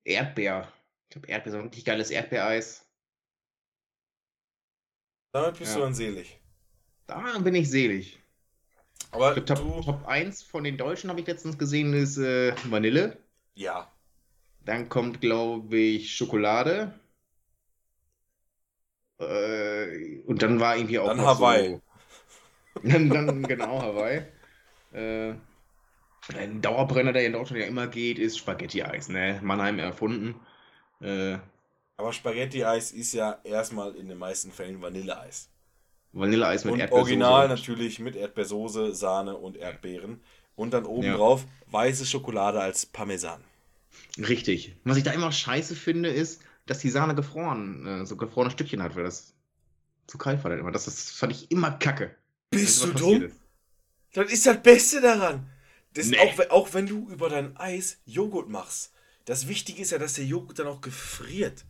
S3: Erdbeer. Ich glaube, Erdbeer, so ein richtig geiles Erdbeereis.
S2: Damit bist
S3: Ja.
S2: du dann selig.
S3: Da bin ich selig.
S2: Aber
S3: glaub,
S2: du,
S3: Top, Top 1 von den Deutschen habe ich letztens gesehen, ist äh, Vanille.
S2: ja,
S3: Dann kommt, glaube ich, Schokolade. Äh, und dann war irgendwie auch
S2: Dann
S3: noch
S2: Hawaii.
S3: So, dann, dann genau Hawaii. Äh, ein Dauerbrenner, der in Deutschland ja immer geht, ist Spaghetti-Eis, ne? Mannheim erfunden. Äh,
S2: aber Spaghetti-Eis ist ja erstmal in den meisten Fällen Vanilleeis.
S3: Vanilleeis mit
S2: Und
S3: Erdbeersoße.
S2: original natürlich mit Erdbeersoße, Sahne und Erdbeeren. Und dann obendrauf weiße Schokolade als Parmesan.
S3: Richtig. Was ich da immer scheiße finde, ist, dass die Sahne gefroren, äh, so gefrorene Stückchen hat, weil das zu kalt war dann immer. Das, das fand ich immer kacke.
S2: Bist du dumm?
S3: ist.
S2: Das ist das Beste daran. Das
S3: Nee.
S2: auch, auch wenn du über dein Eis Joghurt machst. Das Wichtige ist ja, dass der Joghurt dann auch gefriert.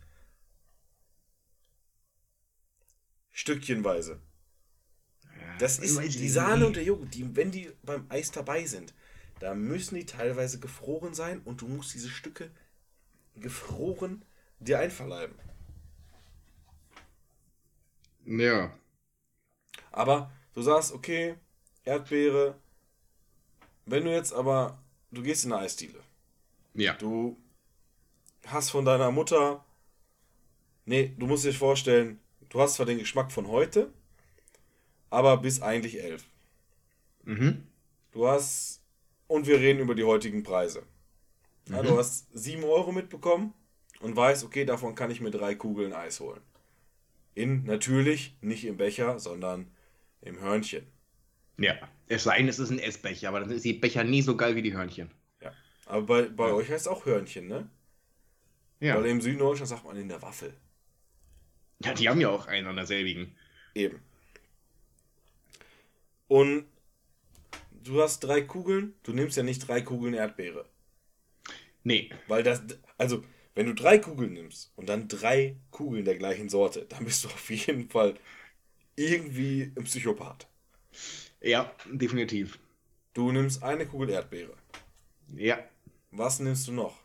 S2: Stückchenweise.
S3: Ja,
S2: Das ist die Sahne und der Joghurt, die, wenn die beim Eis dabei sind, da müssen die teilweise gefroren sein und du musst diese Stücke gefroren dir einverleiben.
S3: Ja.
S2: Aber du sagst, okay, Erdbeere. Wenn du jetzt aber, du gehst in eine Eisdiele.
S3: Ja.
S2: Du hast von deiner Mutter. Nee, du musst dir vorstellen, du hast zwar den Geschmack von heute, aber bis eigentlich elf.
S3: Mhm.
S2: Du hast. Und wir reden über die heutigen Preise. Ja,
S3: Mhm.
S2: du hast 7 Euro mitbekommen und weißt, okay, davon kann ich mir drei Kugeln Eis holen. In, natürlich, nicht im Becher, sondern im Hörnchen.
S3: Ja. Es sei denn, es ist ein Essbecher, aber dann ist die Becher nie so geil wie die Hörnchen.
S2: Ja. Aber bei, bei
S3: Ja.
S2: euch heißt es auch Hörnchen, ne?
S3: Ja.
S2: Weil im Süden Deutschland sagt man in der Waffel.
S3: Ja, die haben ja auch einen an derselbigen.
S2: Eben. Und du hast drei Kugeln, du nimmst ja nicht drei Kugeln Erdbeere.
S3: Nee.
S2: Weil das, also, wenn du drei Kugeln nimmst und dann drei Kugeln der gleichen Sorte, dann bist du auf jeden Fall irgendwie ein Psychopath.
S3: Ja, definitiv.
S2: Du nimmst eine Kugel Erdbeere.
S3: Ja.
S2: Was nimmst du noch?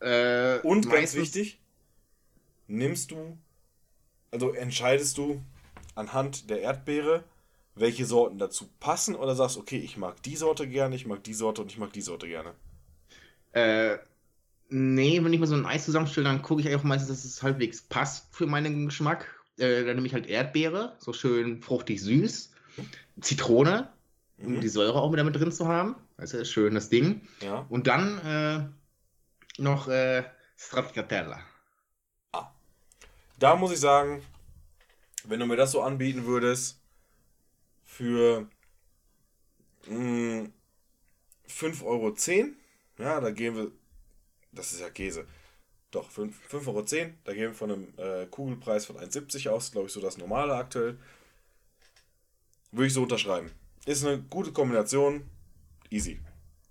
S3: Äh,
S2: Und ganz wichtig, nimmst du, also entscheidest du anhand der Erdbeere, welche Sorten dazu passen oder sagst, okay, ich mag die Sorte gerne, ich mag die Sorte und ich mag die Sorte gerne.
S3: Äh, nee, wenn ich mir so ein Eis zusammenstelle, dann gucke ich eigentlich auch meistens, dass es halbwegs passt für meinen Geschmack. Äh, dann nehme ich halt Erdbeere, so schön fruchtig süß. Zitrone, um
S2: Mhm.
S3: die Säure auch wieder mit drin zu haben. Das ist schön, das Ding.
S2: Ja.
S3: Und dann äh, noch äh, Stracciatella.
S2: Da muss ich sagen, wenn du mir das so anbieten würdest, für mh, 5,10 Euro, ja, da gehen wir, das ist ja Käse, doch, 5,10 Euro, da gehen wir von einem äh, Kugelpreis von 1,70 aus, glaube ich, so das normale aktuell. Würde ich so unterschreiben. Ist eine gute Kombination, easy.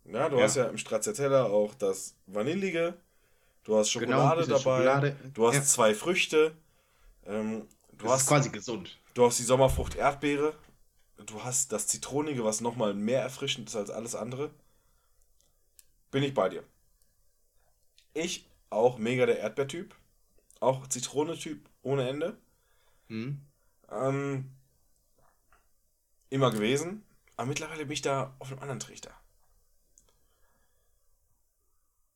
S2: Ja, du
S3: Ja.
S2: hast ja im Stracciatella auch das Vanillige, du hast
S3: Genau,
S2: Schokolade
S3: bisschen
S2: dabei,
S3: Schokolade.
S2: du hast
S3: Ja.
S2: zwei Früchte, ähm, du,
S3: Das
S2: hast,
S3: ist quasi gesund.
S2: du hast die Sommerfrucht Erdbeere, du hast das Zitronige, was nochmal mehr erfrischend ist als alles andere. Bin ich bei dir. Ich auch mega der Erdbeertyp, auch Zitrone-Typ ohne Ende.
S3: Hm?
S2: Ähm, immer gewesen. Aber mittlerweile bin ich da auf einem anderen Trichter.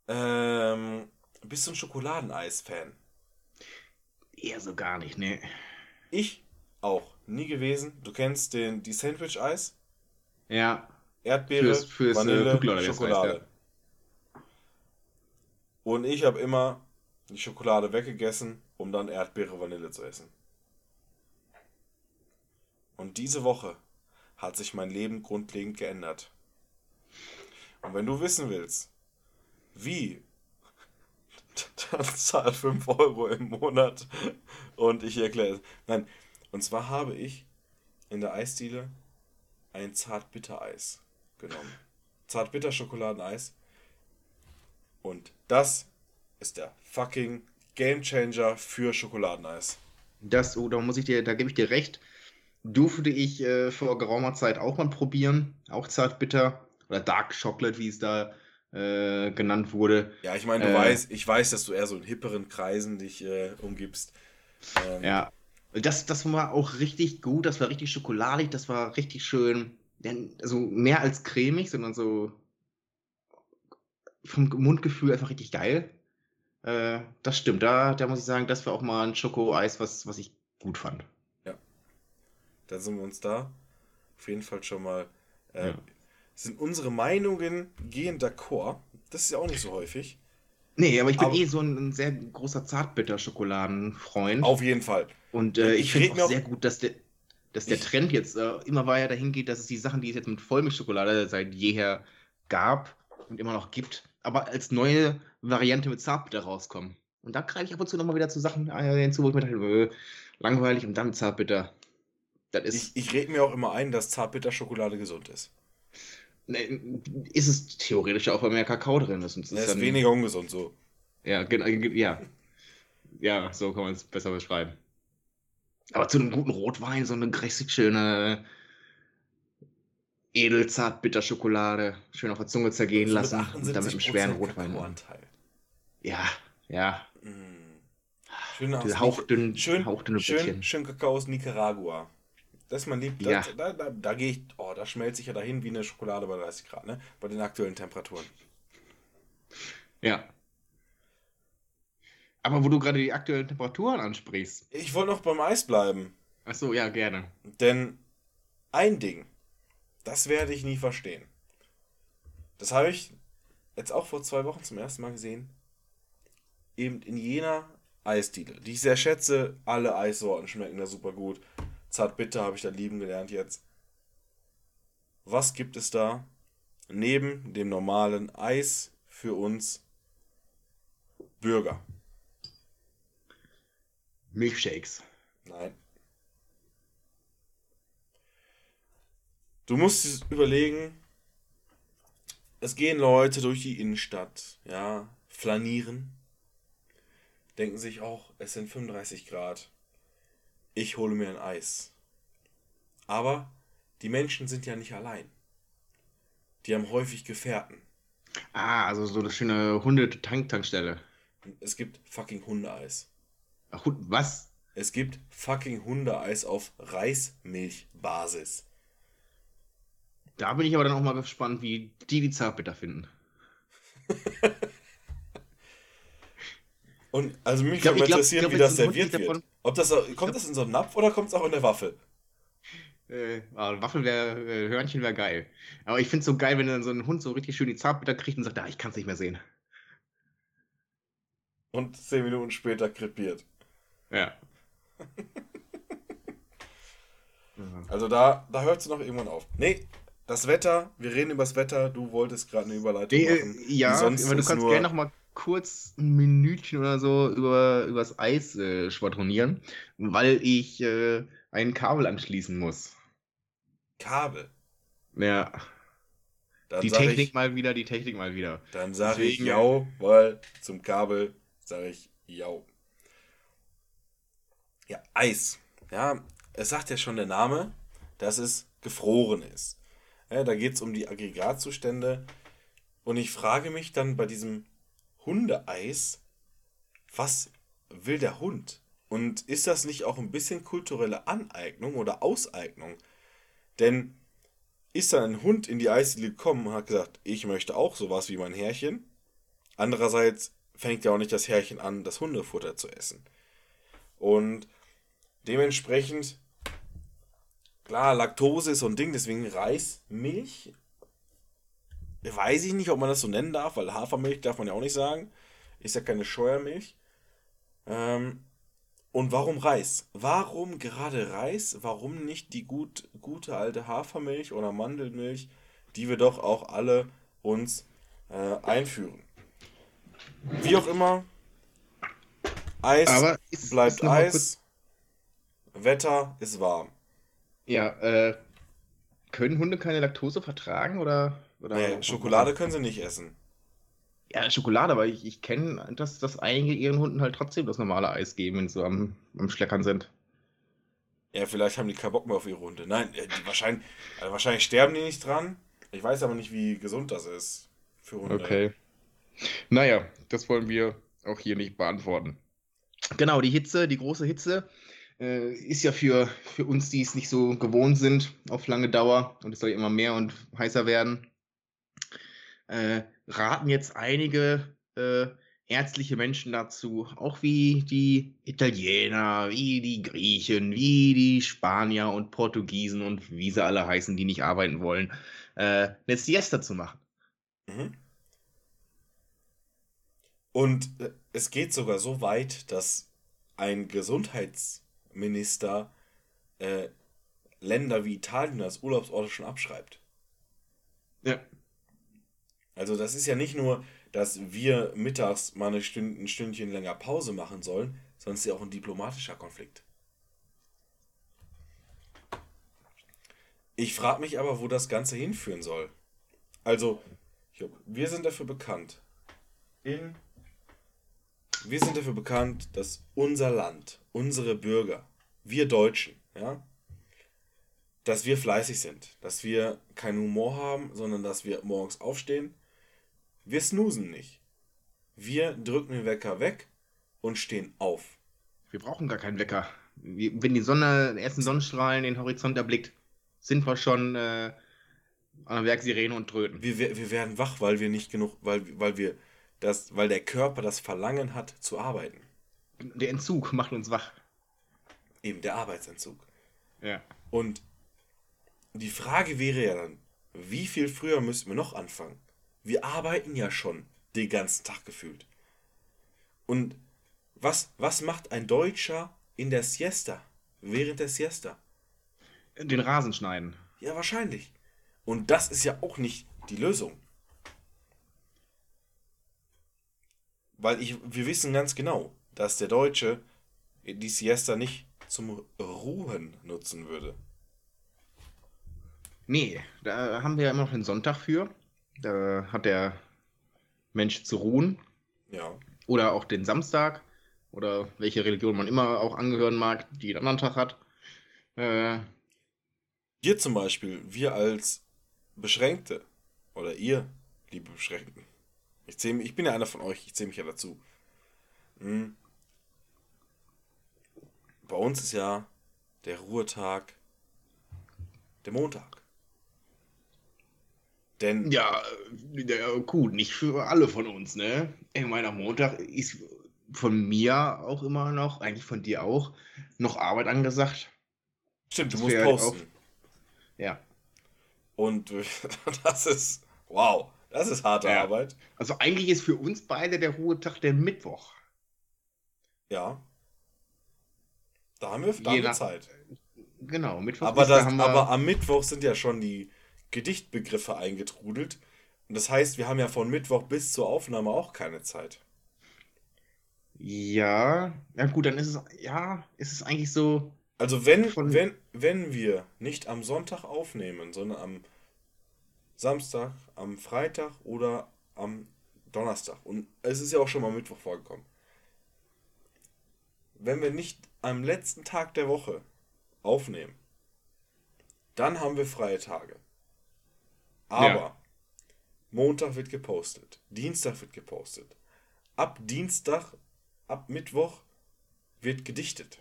S2: Ähm, bist du ein Schokoladeneis-Fan?
S3: Eher so gar nicht, ne.
S2: Ich auch. Nie gewesen. Du kennst den, die Sandwich-Eis?
S3: Ja.
S2: Erdbeere,
S3: Fürs- fürs, äh,
S2: Vanille,
S3: Cookie-Eis,
S2: Schokolade. Und ich habe immer die Schokolade weggegessen, um dann Erdbeere, Vanille zu essen. Und diese Woche hat sich mein Leben grundlegend geändert. Und wenn du wissen willst, wie, dann zahl 5 Euro im Monat und ich erkläre es. Nein, und zwar habe ich in der Eisdiele ein Zartbittereis genommen. Zartbitter-Schokoladeneis. Und das ist der fucking Gamechanger für Schokoladeneis.
S3: Das, oh, da muss ich dir, da gebe ich dir recht. Durfte ich äh, vor geraumer Zeit auch mal probieren. Auch zartbitter. Oder Dark Chocolate, wie es da äh, genannt wurde.
S2: Ja, ich meine, du
S3: Äh.
S2: weißt, ich weiß, dass du eher so in hipperen Kreisen dich äh, umgibst. Ähm,
S3: Ja. Das, das war auch richtig gut. Das war richtig schokoladig. Das war richtig schön. Denn, also mehr als cremig, sondern so vom Mundgefühl einfach richtig geil. Äh, das stimmt. Da, da muss ich sagen, das war auch mal ein Schokoeis, was, was ich gut fand.
S2: Da sind wir uns da auf jeden Fall schon mal. Äh,
S3: Ja.
S2: Sind unsere Meinungen gehen d'accord? Das ist ja auch nicht so häufig.
S3: Nee, aber ich bin
S2: Aber-
S3: eh so ein, ein sehr großer Zartbitter-Schokoladen-Freund.
S2: Auf jeden Fall.
S3: Und äh,
S2: Ich
S3: ich finde auch- sehr gut, dass der, dass der
S2: Ich-
S3: Trend jetzt äh, immer weiter dahin geht, dass es die Sachen, die es jetzt mit Vollmilchschokolade seit jeher gab und immer noch gibt, aber als neue Variante mit Zartbitter rauskommen. Und da greife ich ab und zu nochmal wieder zu Sachen äh, hinzu, wo ich mir dachte, äh, langweilig und dann Zartbitter. Das ist,
S2: Ich, ich rede mir auch immer ein, dass Zartbitter-Schokolade gesund ist.
S3: Ist es theoretisch auch, weil mehr Kakao drin ist. Und es
S2: Das ist
S3: dann-
S2: weniger ungesund so.
S3: Ja, genau, ja. Ja, so kann man es besser beschreiben. Aber zu einem guten Rotwein, so eine richtig schöne Edelzart-Bitter-Schokolade, schön auf der Zunge zergehen
S2: So Also
S3: lassen und dann mit einem schweren
S2: 78%
S3: Rotwein.
S2: Kakaoanteil.
S3: Ja, ja.
S2: Mm. Schön
S3: Diese hauchdünn,
S2: schön,
S3: hauchdünne
S2: schön, schön Kakao aus Nicaragua. Das ist mein Lieb.
S3: Ja.
S2: Das, da da, da gehe ich, oh, da schmelze ich ja dahin wie eine Schokolade bei 30 Grad, ne? Bei den aktuellen Temperaturen.
S3: Ja. Aber wo du gerade die aktuellen Temperaturen ansprichst.
S2: Ich wollte noch beim Eis bleiben.
S3: Achso, ja, gerne.
S2: Denn ein Ding, das werde ich nie verstehen. Das habe ich jetzt auch vor zwei Wochen zum ersten Mal gesehen. Eben in jener Eisdiele, die ich sehr schätze. Alle Eissorten schmecken da super gut. Zartbitter habe ich da lieben gelernt jetzt. Was gibt es da neben dem normalen Eis für uns Bürger?
S3: Milchshakes.
S2: Nein. Du musst überlegen, es gehen Leute durch die Innenstadt, ja, flanieren, denken sich auch, es sind 35 Grad, ich hole mir ein Eis. Aber die Menschen sind ja nicht allein. Die haben häufig Gefährten.
S3: Ah, also so eine schöne Hunde-Tankstelle.
S2: Es gibt fucking Hundeeis.
S3: Ach, was?
S2: Es gibt fucking Hundeeis auf Reismilchbasis.
S3: Da bin ich aber dann auch mal gespannt, wie die die Zartbitter finden.
S2: Und also mich
S3: Ich glaub- ich glaub-
S2: wie das serviert wird. Ob das, kommt das in so einen Napf oder kommt es auch in der Waffel?
S3: Äh, ah, Waffel wäre, äh, Hörnchen wäre geil. Aber ich finde es so geil, wenn dann so ein Hund so richtig schön die Zartbitter kriegt und sagt, ah, ich kann es nicht mehr sehen.
S2: Und zehn Minuten später krepiert.
S3: Ja.
S2: Also da, da hört es noch irgendwann auf. Nee, das Wetter, wir reden über das Wetter, du wolltest gerade eine Überleitung
S3: Nee,
S2: machen.
S3: äh, ja,
S2: die sonst
S3: aber du kannst gerne noch mal kurz ein Minütchen oder so über übers Eis äh, schwadronieren, weil ich äh, ein Kabel anschließen muss.
S2: Kabel.
S3: Ja.
S2: Dann
S3: die Technik
S2: ich,
S3: mal wieder, die Technik mal wieder.
S2: dann sage ich
S3: Deswegen,
S2: jau, weil zum Kabel sage ich jau. Ja, Eis. Ja, es sagt ja schon der Name, dass es gefroren ist. Ja, da geht es um die Aggregatzustände. Und ich frage mich dann bei diesem Hundeeis, was will der Hund? Und ist das nicht auch ein bisschen kulturelle Aneignung oder Auseignung? Denn ist dann ein Hund in die Eisdiele gekommen und hat gesagt, ich möchte auch sowas wie mein Herrchen. Andererseits fängt ja auch nicht das Herrchen an, das Hundefutter zu essen. Und dementsprechend, klar, Laktose ist so ein Ding, deswegen Reis, Milch. Weiß ich nicht, ob man das so nennen darf, weil Hafermilch darf man ja auch nicht sagen. Ist ja keine Scheuermilch. Ähm, und warum Reis? Warum gerade Reis? Warum nicht die gut, gute alte Hafermilch oder Mandelmilch, die wir doch auch alle uns äh, einführen? Wie auch immer, Eis
S3: Aber ist,
S2: bleibt
S3: ist
S2: Eis, Wetter ist warm.
S3: Ja, äh, können Hunde keine Laktose vertragen oder? Oder
S2: Nee, Schokolade können sie nicht essen.
S3: Ja, Schokolade, aber ich, ich kenne, dass, dass einige ihren Hunden halt trotzdem das normale Eis geben, wenn sie am, am Schleckern sind.
S2: Ja, vielleicht haben die keinen Bock mehr auf ihre Hunde. Nein, äh, die wahrscheinlich, also wahrscheinlich sterben die nicht dran. Ich weiß aber nicht, wie gesund das ist für Hunde.
S3: Okay. Naja, das wollen wir auch hier nicht beantworten. Genau, die Hitze, die große Hitze, äh, ist ja für, für uns, die es nicht so gewohnt sind, auf lange Dauer und es soll ja immer mehr und heißer werden. Äh, raten jetzt einige äh, ärztliche Menschen dazu, auch wie die Italiener, wie die Griechen, wie die Spanier und Portugiesen und wie sie alle heißen, die nicht arbeiten wollen, äh, eine Siesta zu machen.
S2: Mhm. Und äh, es geht sogar so weit, dass ein Gesundheitsminister äh, Länder wie Italien als Urlaubsorte schon abschreibt.
S3: Ja.
S2: Also das ist ja nicht nur, dass wir mittags mal eine Stünd ein Stündchen länger Pause machen sollen, sondern es ist ja auch ein diplomatischer Konflikt. Ich frage mich aber, wo das Ganze hinführen soll. Also, wir sind dafür bekannt. In wir sind dafür bekannt, dass unser Land, unsere Bürger, wir Deutschen, ja, dass wir fleißig sind, dass wir keinen Humor haben, sondern dass wir morgens aufstehen. Wir snoosen nicht. Wir drücken den Wecker weg und stehen auf.
S3: Wir brauchen gar keinen Wecker. Wenn die Sonne, die ersten Sonnenstrahlen den Horizont erblickt, sind wir schon äh, an der Werksirene und tröten.
S2: Wir, wir, wir werden wach, weil wir nicht genug, weil, weil wir das, weil der Körper das Verlangen hat zu arbeiten.
S3: Der Entzug macht uns wach.
S2: Eben der Arbeitsentzug.
S3: Ja.
S2: Und die Frage wäre ja dann, wie viel früher müssten wir noch anfangen? Wir arbeiten ja schon den ganzen Tag gefühlt. Und was, was macht ein Deutscher in der Siesta? Während der Siesta?
S3: Den Rasen schneiden.
S2: Ja, wahrscheinlich. Und das ist ja auch nicht die Lösung. Weil ich, wir wissen ganz genau, dass der Deutsche die Siesta nicht zum Ruhen nutzen würde.
S3: Nee, da haben wir ja immer noch den Sonntag für. Da hat der Mensch zu ruhen.
S2: Ja.
S3: Oder auch den Samstag. Oder welche Religion man immer auch angehören mag, die einen anderen Tag hat. Äh,
S2: Wir zum Beispiel, wir als Beschränkte, oder ihr, liebe Beschränkten, ich, zähl, ich bin ja einer von euch, ich zähle mich ja dazu. Hm. Bei uns ist ja der Ruhetag der Montag. Denn
S3: Ja, äh, gut, nicht für alle von uns, ne? Ich meine, am Montag ist von mir auch immer noch, eigentlich von dir auch, noch Arbeit angesagt.
S2: stimmt, du
S3: das
S2: musst
S3: wär
S2: posten.
S3: Ja.
S2: Und das ist, wow, das ist harte
S3: Ja.
S2: Arbeit.
S3: Also eigentlich ist für uns beide der Ruhetag der Mittwoch.
S2: Ja. Da haben wir, da haben wir
S3: nach-
S2: Zeit.
S3: Genau, Mittwoch
S2: Aber,
S3: ist, da
S2: das,
S3: haben wir,
S2: aber am Mittwoch sind ja schon die Gedichtbegriffe eingetrudelt. Und das heißt, wir haben ja von Mittwoch bis zur Aufnahme auch keine Zeit.
S3: Ja, ja gut, dann ist es, ja, ist es eigentlich so,
S2: Also wenn, wenn, wenn wir nicht am Sonntag aufnehmen, sondern am Samstag, am Freitag oder am Donnerstag. Und es ist ja auch schon mal Mittwoch vorgekommen. Wenn wir nicht am letzten Tag der Woche aufnehmen, dann haben wir freie Tage. Aber
S3: Ja.
S2: Montag wird gepostet, Dienstag wird gepostet. Ab Dienstag, ab Mittwoch wird gedichtet.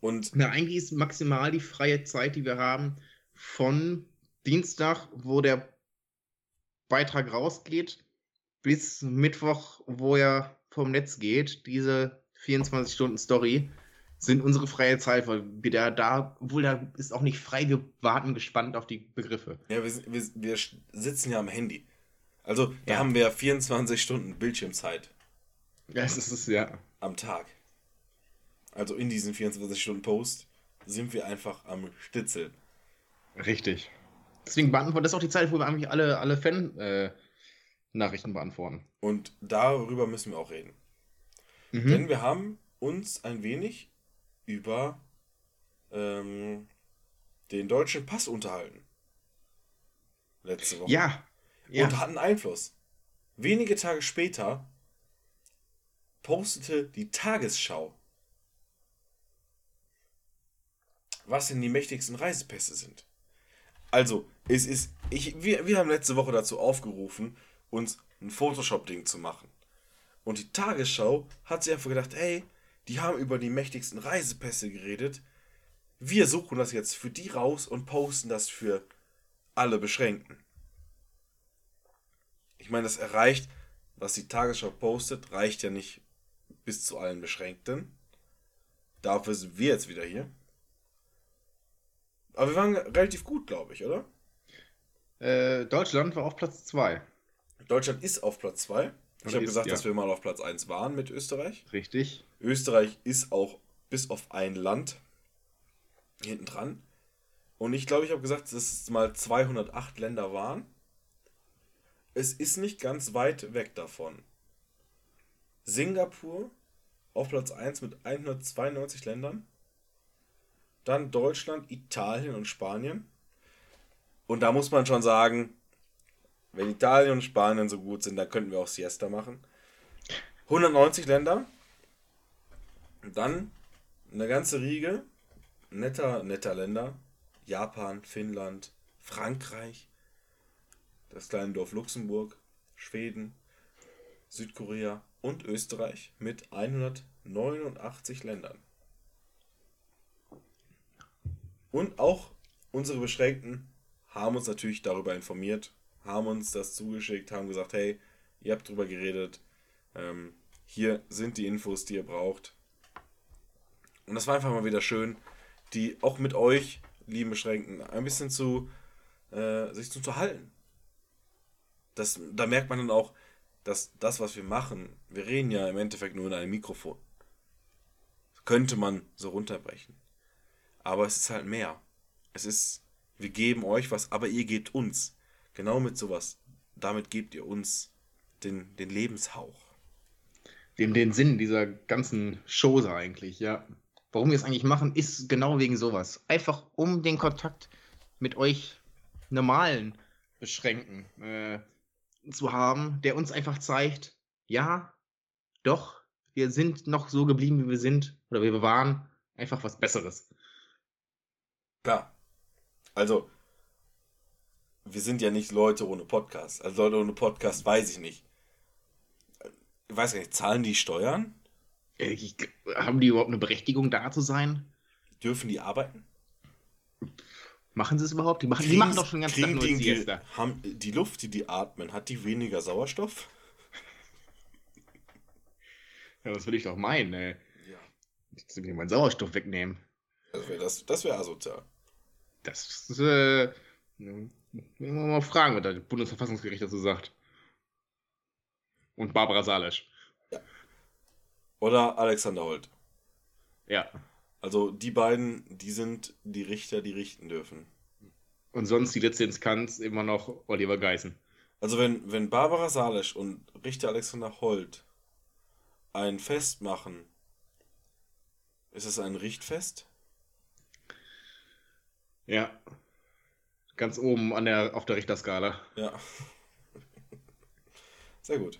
S2: Und
S3: Na, eigentlich ist maximal die freie Zeit, die wir haben, von Dienstag, wo der Beitrag rausgeht, bis Mittwoch, wo er vom Netz geht. Diese 24-Stunden-Story sind unsere freie Zeit, weil wir da, da, obwohl da ist auch nicht frei, wir warten gespannt auf die Begriffe.
S2: ja, wir, wir, wir sitzen ja am Handy. Also da
S3: Ja.
S2: haben wir 24 Stunden Bildschirmzeit
S3: Das ist es, ja.
S2: am Tag. Also in diesen 24 Stunden Post sind wir einfach am Stitzel.
S3: Richtig. Deswegen beantworten, das ist auch die Zeit, wo wir eigentlich alle, alle Fan-Nachrichten beantworten.
S2: Und darüber müssen wir auch reden.
S3: Mhm.
S2: Denn wir haben uns ein wenig über ähm, den deutschen Pass unterhalten. Letzte Woche.
S3: Ja. ja.
S2: Und hatten Einfluss. Wenige Tage später postete die Tagesschau, was denn die mächtigsten Reisepässe sind. Also, es ist, ich, wir, wir haben letzte Woche dazu aufgerufen, uns ein Photoshop-Ding zu machen. Und die Tagesschau hat sich einfach gedacht, ey, die haben über die mächtigsten Reisepässe geredet. Wir suchen das jetzt für die raus und posten das für alle Beschränkten. Ich meine, das erreicht, was die Tagesschau postet, reicht ja nicht bis zu allen Beschränkten. Dafür sind wir jetzt wieder hier. Aber wir waren relativ gut, glaube ich, oder?
S3: Äh, Deutschland war auf Platz 2.
S2: Deutschland ist auf Platz 2. Ich habe gesagt,
S3: ja.
S2: dass wir mal auf Platz 1 waren mit Österreich.
S3: Richtig.
S2: Österreich ist auch bis auf ein Land hinten dran. Und ich glaube, ich habe gesagt, dass es mal 208 Länder waren. Es ist nicht ganz weit weg davon. Singapur auf Platz 1 mit 192 Ländern. Dann Deutschland, Italien und Spanien. Und da muss man schon sagen, wenn Italien und Spanien so gut sind, dann könnten wir auch Siesta machen. 190 Länder. Und dann eine ganze Riege netter, netter Länder. Japan, Finnland, Frankreich, das kleine Dorf Luxemburg, Schweden, Südkorea und Österreich mit 189 Ländern. Und auch unsere Beschränkten haben uns natürlich darüber informiert, haben uns das zugeschickt, haben gesagt, hey, ihr habt drüber geredet, ähm, hier sind die Infos, die ihr braucht. Und das war einfach mal wieder schön, die auch mit euch, lieben Beschränkten, ein bisschen zu äh, sich zu unterhalten. Das, da merkt man dann auch, dass das, was wir machen, wir reden ja im Endeffekt nur in einem Mikrofon. Könnte man so runterbrechen. Aber es ist halt mehr. Es ist, wir geben euch was, aber ihr gebt uns. Genau mit sowas. Damit gebt ihr uns den, den Lebenshauch.
S3: Dem den Sinn dieser ganzen Chose eigentlich, ja. Warum wir es eigentlich machen, ist genau wegen sowas. Einfach um den Kontakt mit euch normalen Beschränken äh, zu haben, der uns einfach zeigt, ja, doch, wir sind noch so geblieben, wie wir sind, oder wir waren, einfach was Besseres.
S2: Klar. Also, wir sind ja nicht Leute ohne Podcast. Also Leute ohne Podcast weiß ich nicht. Ich weiß gar nicht, zahlen die Steuern?
S3: Äh, ich- haben die überhaupt eine Berechtigung, da zu sein?
S2: Dürfen die arbeiten?
S3: Machen sie es überhaupt? Die machen, die machen doch schon ganz Tag nur
S2: die, die,
S3: Siesta.
S2: haben, die Luft, die die atmen, hat die weniger Sauerstoff?
S3: Ja, das will ich doch meinen, ey.
S2: Ja.
S3: Jetzt mir meinen Sauerstoff wegnehmen.
S2: Das wäre das, das wär asozial.
S3: Das äh, müssen wir mal fragen, was das Bundesverfassungsgericht dazu sagt. Und Barbara Salesch.
S2: Oder Alexander Holt.
S3: Ja.
S2: Also die beiden, die sind die Richter, die richten dürfen.
S3: Und sonst die letzte Instanz immer noch Oliver Geißen.
S2: Also wenn, wenn Barbara Salisch und Richter Alexander Holt ein Fest machen, ist es ein Richtfest?
S3: Ja. Ganz oben an der, auf der Richterskala.
S2: Ja. Sehr gut.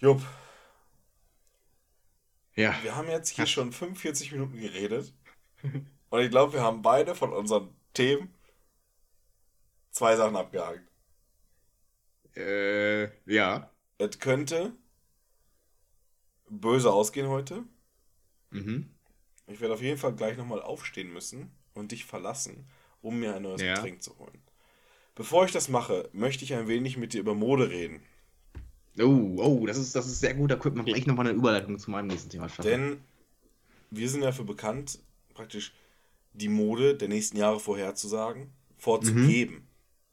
S2: Jupp,
S3: Ja.
S2: wir haben jetzt hier schon 45 Minuten geredet. Und ich glaube, wir haben beide von unseren Themen zwei Sachen abgehakt.
S3: Äh, ja.
S2: Es könnte böse ausgehen heute.
S3: Mhm.
S2: Ich werde auf jeden Fall gleich nochmal aufstehen müssen und dich verlassen, um mir ein neues
S3: Ja.
S2: Getränk zu holen. Bevor ich das mache, möchte ich ein wenig mit dir über Mode reden.
S3: Oh, oh, das ist, das ist sehr gut. Da könnte man gleich nochmal eine Überleitung zu meinem nächsten Thema schaffen.
S2: Denn wir sind dafür bekannt, praktisch die Mode der nächsten Jahre vorherzusagen, vorzugeben.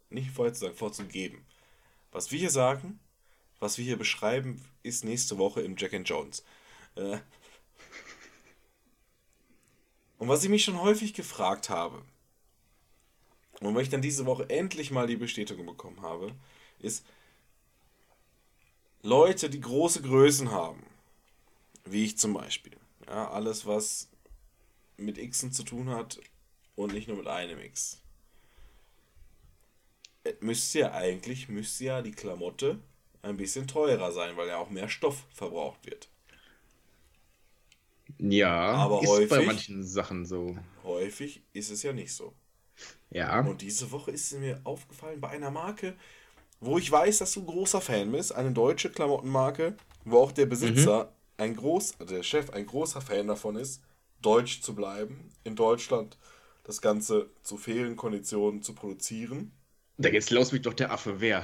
S2: Nicht vorherzusagen, vorzugeben. Was wir hier sagen, was wir hier beschreiben, ist nächste Woche im Jack and Jones. Äh, und was ich mich schon häufig gefragt habe, und weil ich dann diese Woche endlich mal die Bestätigung bekommen habe, ist, Leute, die große Größen haben, wie ich zum Beispiel, ja, alles was mit Xen zu tun hat und nicht nur mit einem X. Äh, Müsste ja eigentlich, müsste ja die Klamotte ein bisschen teurer sein, weil ja auch mehr Stoff verbraucht wird.
S3: ja,
S2: aber
S3: ist bei
S2: häufig-
S3: manchen Sachen so.
S2: Häufig ist es ja nicht so.
S3: Ja.
S2: Und diese Woche ist mir aufgefallen bei einer Marke, wo ich weiß, dass du ein großer Fan bist, eine deutsche Klamottenmarke, wo auch der Besitzer, ein groß, der Chef, ein großer Fan davon ist, deutsch zu bleiben, in Deutschland das Ganze zu fairen Konditionen zu produzieren.
S3: Da geht's los wie doch der Affe. Wer?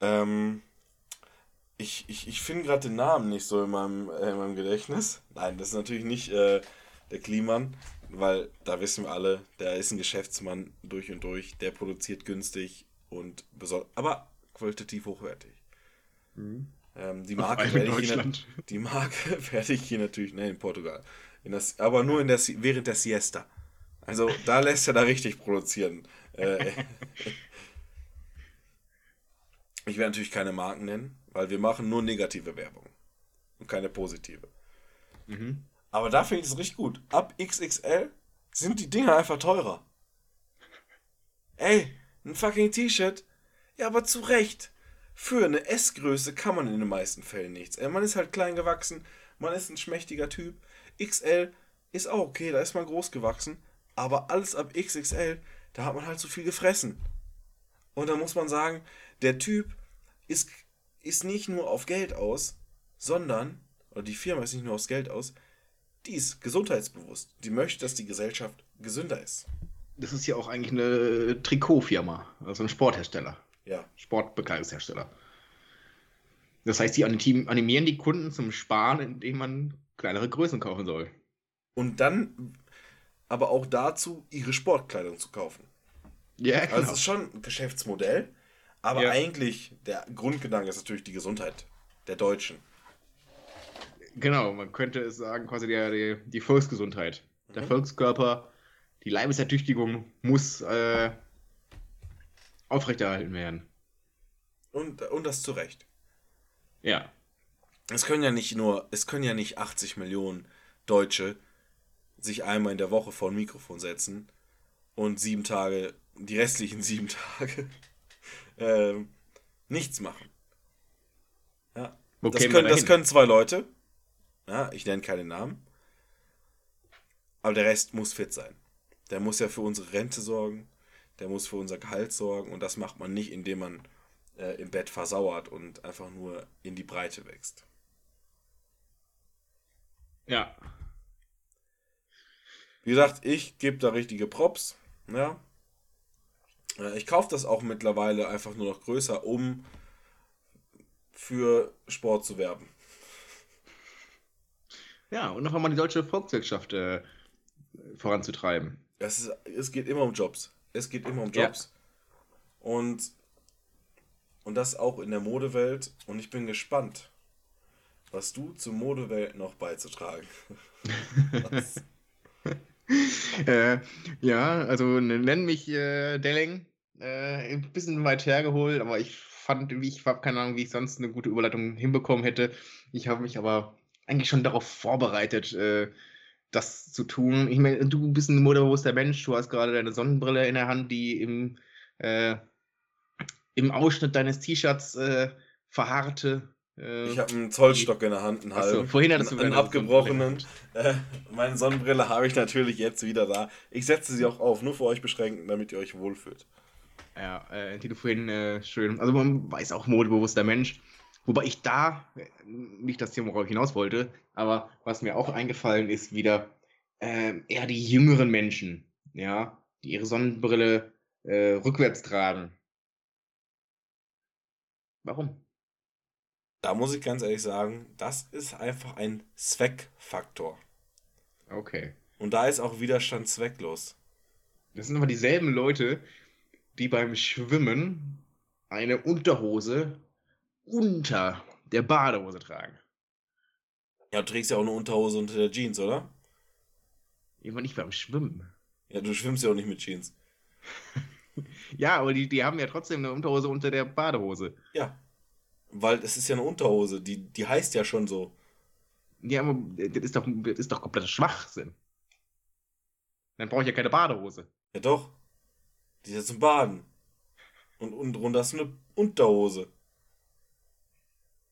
S2: Ähm, ich ich, ich finde gerade den Namen nicht so in meinem, äh, in meinem Gedächtnis. Nein, das ist natürlich nicht äh, der Kliman, weil da wissen wir alle, der ist ein Geschäftsmann durch und durch, der produziert günstig und besonders, aber qualitativ hochwertig. Ähm, die, Marke werde ich hier, die Marke werde ich hier natürlich, ne, in Portugal. In das, aber nur in der, während der Siesta. Also da lässt er da richtig produzieren. Äh, ich werde natürlich keine Marken nennen, weil wir machen nur negative Werbung und keine positive.
S3: Mhm.
S2: Aber da finde ich es richtig gut. Ab XXL sind die Dinger einfach teurer. Ey, ein fucking T-Shirt. Ja, aber zu Recht. Für eine S-Größe kann man in den meisten Fällen nichts. Ey, man ist halt klein gewachsen, man ist ein schmächtiger Typ. XL ist auch okay, da ist man groß gewachsen. Aber alles ab XXL, da hat man halt zu viel gefressen. Und da muss man sagen, der Typ ist, ist nicht nur auf Geld aus, sondern, oder die Firma ist nicht nur aufs Geld aus, die ist gesundheitsbewusst. Die möchte, dass die Gesellschaft gesünder ist.
S3: Das ist ja auch eigentlich eine Trikotfirma, also ein Sporthersteller,
S2: Ja.
S3: Sportbekleidungshersteller. Das heißt, die anim- animieren die Kunden zum Sparen, indem man kleinere Größen kaufen soll.
S2: Und dann aber auch dazu, ihre Sportkleidung zu kaufen.
S3: Ja,
S2: Also es ist schon ein Geschäftsmodell, aber
S3: Ja.
S2: eigentlich der Grundgedanke ist natürlich die Gesundheit der Deutschen.
S3: Genau, man könnte es sagen, quasi der, der, die Volksgesundheit. Der
S2: Mhm.
S3: Volkskörper, die Leibesertüchtigung muss äh, aufrechterhalten werden.
S2: Und, und das zu Recht.
S3: Ja.
S2: Es können ja nicht nur, es können ja nicht 80 Millionen Deutsche sich einmal in der Woche vor ein Mikrofon setzen und sieben Tage, die restlichen sieben Tage, ähm, nichts machen. Ja.
S3: Wo
S2: Das können, das können zwei Leute. Ja, ich nenne keine Namen. Aber der Rest muss fit sein. Der muss ja für unsere Rente sorgen. Der muss für unser Gehalt sorgen. Und das macht man nicht, indem man äh, im Bett versauert und einfach nur in die Breite wächst.
S3: Ja.
S2: Wie gesagt, ich gebe da richtige Props. Ja. Äh, Ich kaufe das auch mittlerweile einfach nur noch größer, um für Sport zu werben.
S3: Ja, und noch einmal die deutsche Volkswirtschaft äh, voranzutreiben.
S2: Es, ist, es geht immer um Jobs. Es geht immer um
S3: Ja.
S2: Jobs. Und, und das auch in der Modewelt. Und ich bin gespannt, was du zur Modewelt noch beizutragen hast.
S3: Äh, ja, also ne- nenn mich äh, Delling. Äh, ein bisschen weit hergeholt, aber ich fand, wie ich habe keine Ahnung, wie ich sonst eine gute Überleitung hinbekommen hätte. Ich habe mich aber eigentlich schon darauf vorbereitet, äh, das zu tun. Ich meine, du bist ein modebewusster Mensch, du hast gerade deine Sonnenbrille in der Hand, die im, äh, im Ausschnitt deines T-Shirts äh, verharrte. Äh,
S2: Ich habe einen Zollstock in der Hand, einen
S3: Achso,
S2: halben.
S3: vorhin hattest du
S2: einen abgebrochenen. Äh, meine Sonnenbrille habe ich natürlich jetzt wieder da. Ich setze sie auch auf, nur für euch beschränkt, damit ihr euch wohlfühlt.
S3: Ja, äh, die du vorhin schön. Also man weiß auch modebewusster Mensch. Wobei ich da, äh, nicht das Thema, worauf ich hinaus wollte, aber was mir auch eingefallen ist, wieder ähm, eher die jüngeren Menschen, ja, die ihre Sonnenbrille äh, rückwärts tragen. Warum?
S2: Da muss ich ganz ehrlich sagen, das ist einfach ein Zweckfaktor.
S3: Okay.
S2: Und da ist auch Widerstand zwecklos.
S3: Das sind aber dieselben Leute, die beim Schwimmen eine Unterhose unter der Badehose tragen.
S2: Ja, du trägst ja auch eine Unterhose unter der Jeans, oder?
S3: Immer nicht beim Schwimmen.
S2: Ja, du schwimmst ja auch nicht mit Jeans.
S3: Ja, aber die, die haben ja trotzdem eine Unterhose unter der Badehose.
S2: Ja. Weil es ist ja eine Unterhose, die, die heißt ja schon so.
S3: Ja, aber das ist doch, das ist doch kompletter Schwachsinn. Dann brauche ich ja keine Badehose.
S2: Ja doch. Die ist ja zum Baden. Und unten drunter hast du eine Unterhose.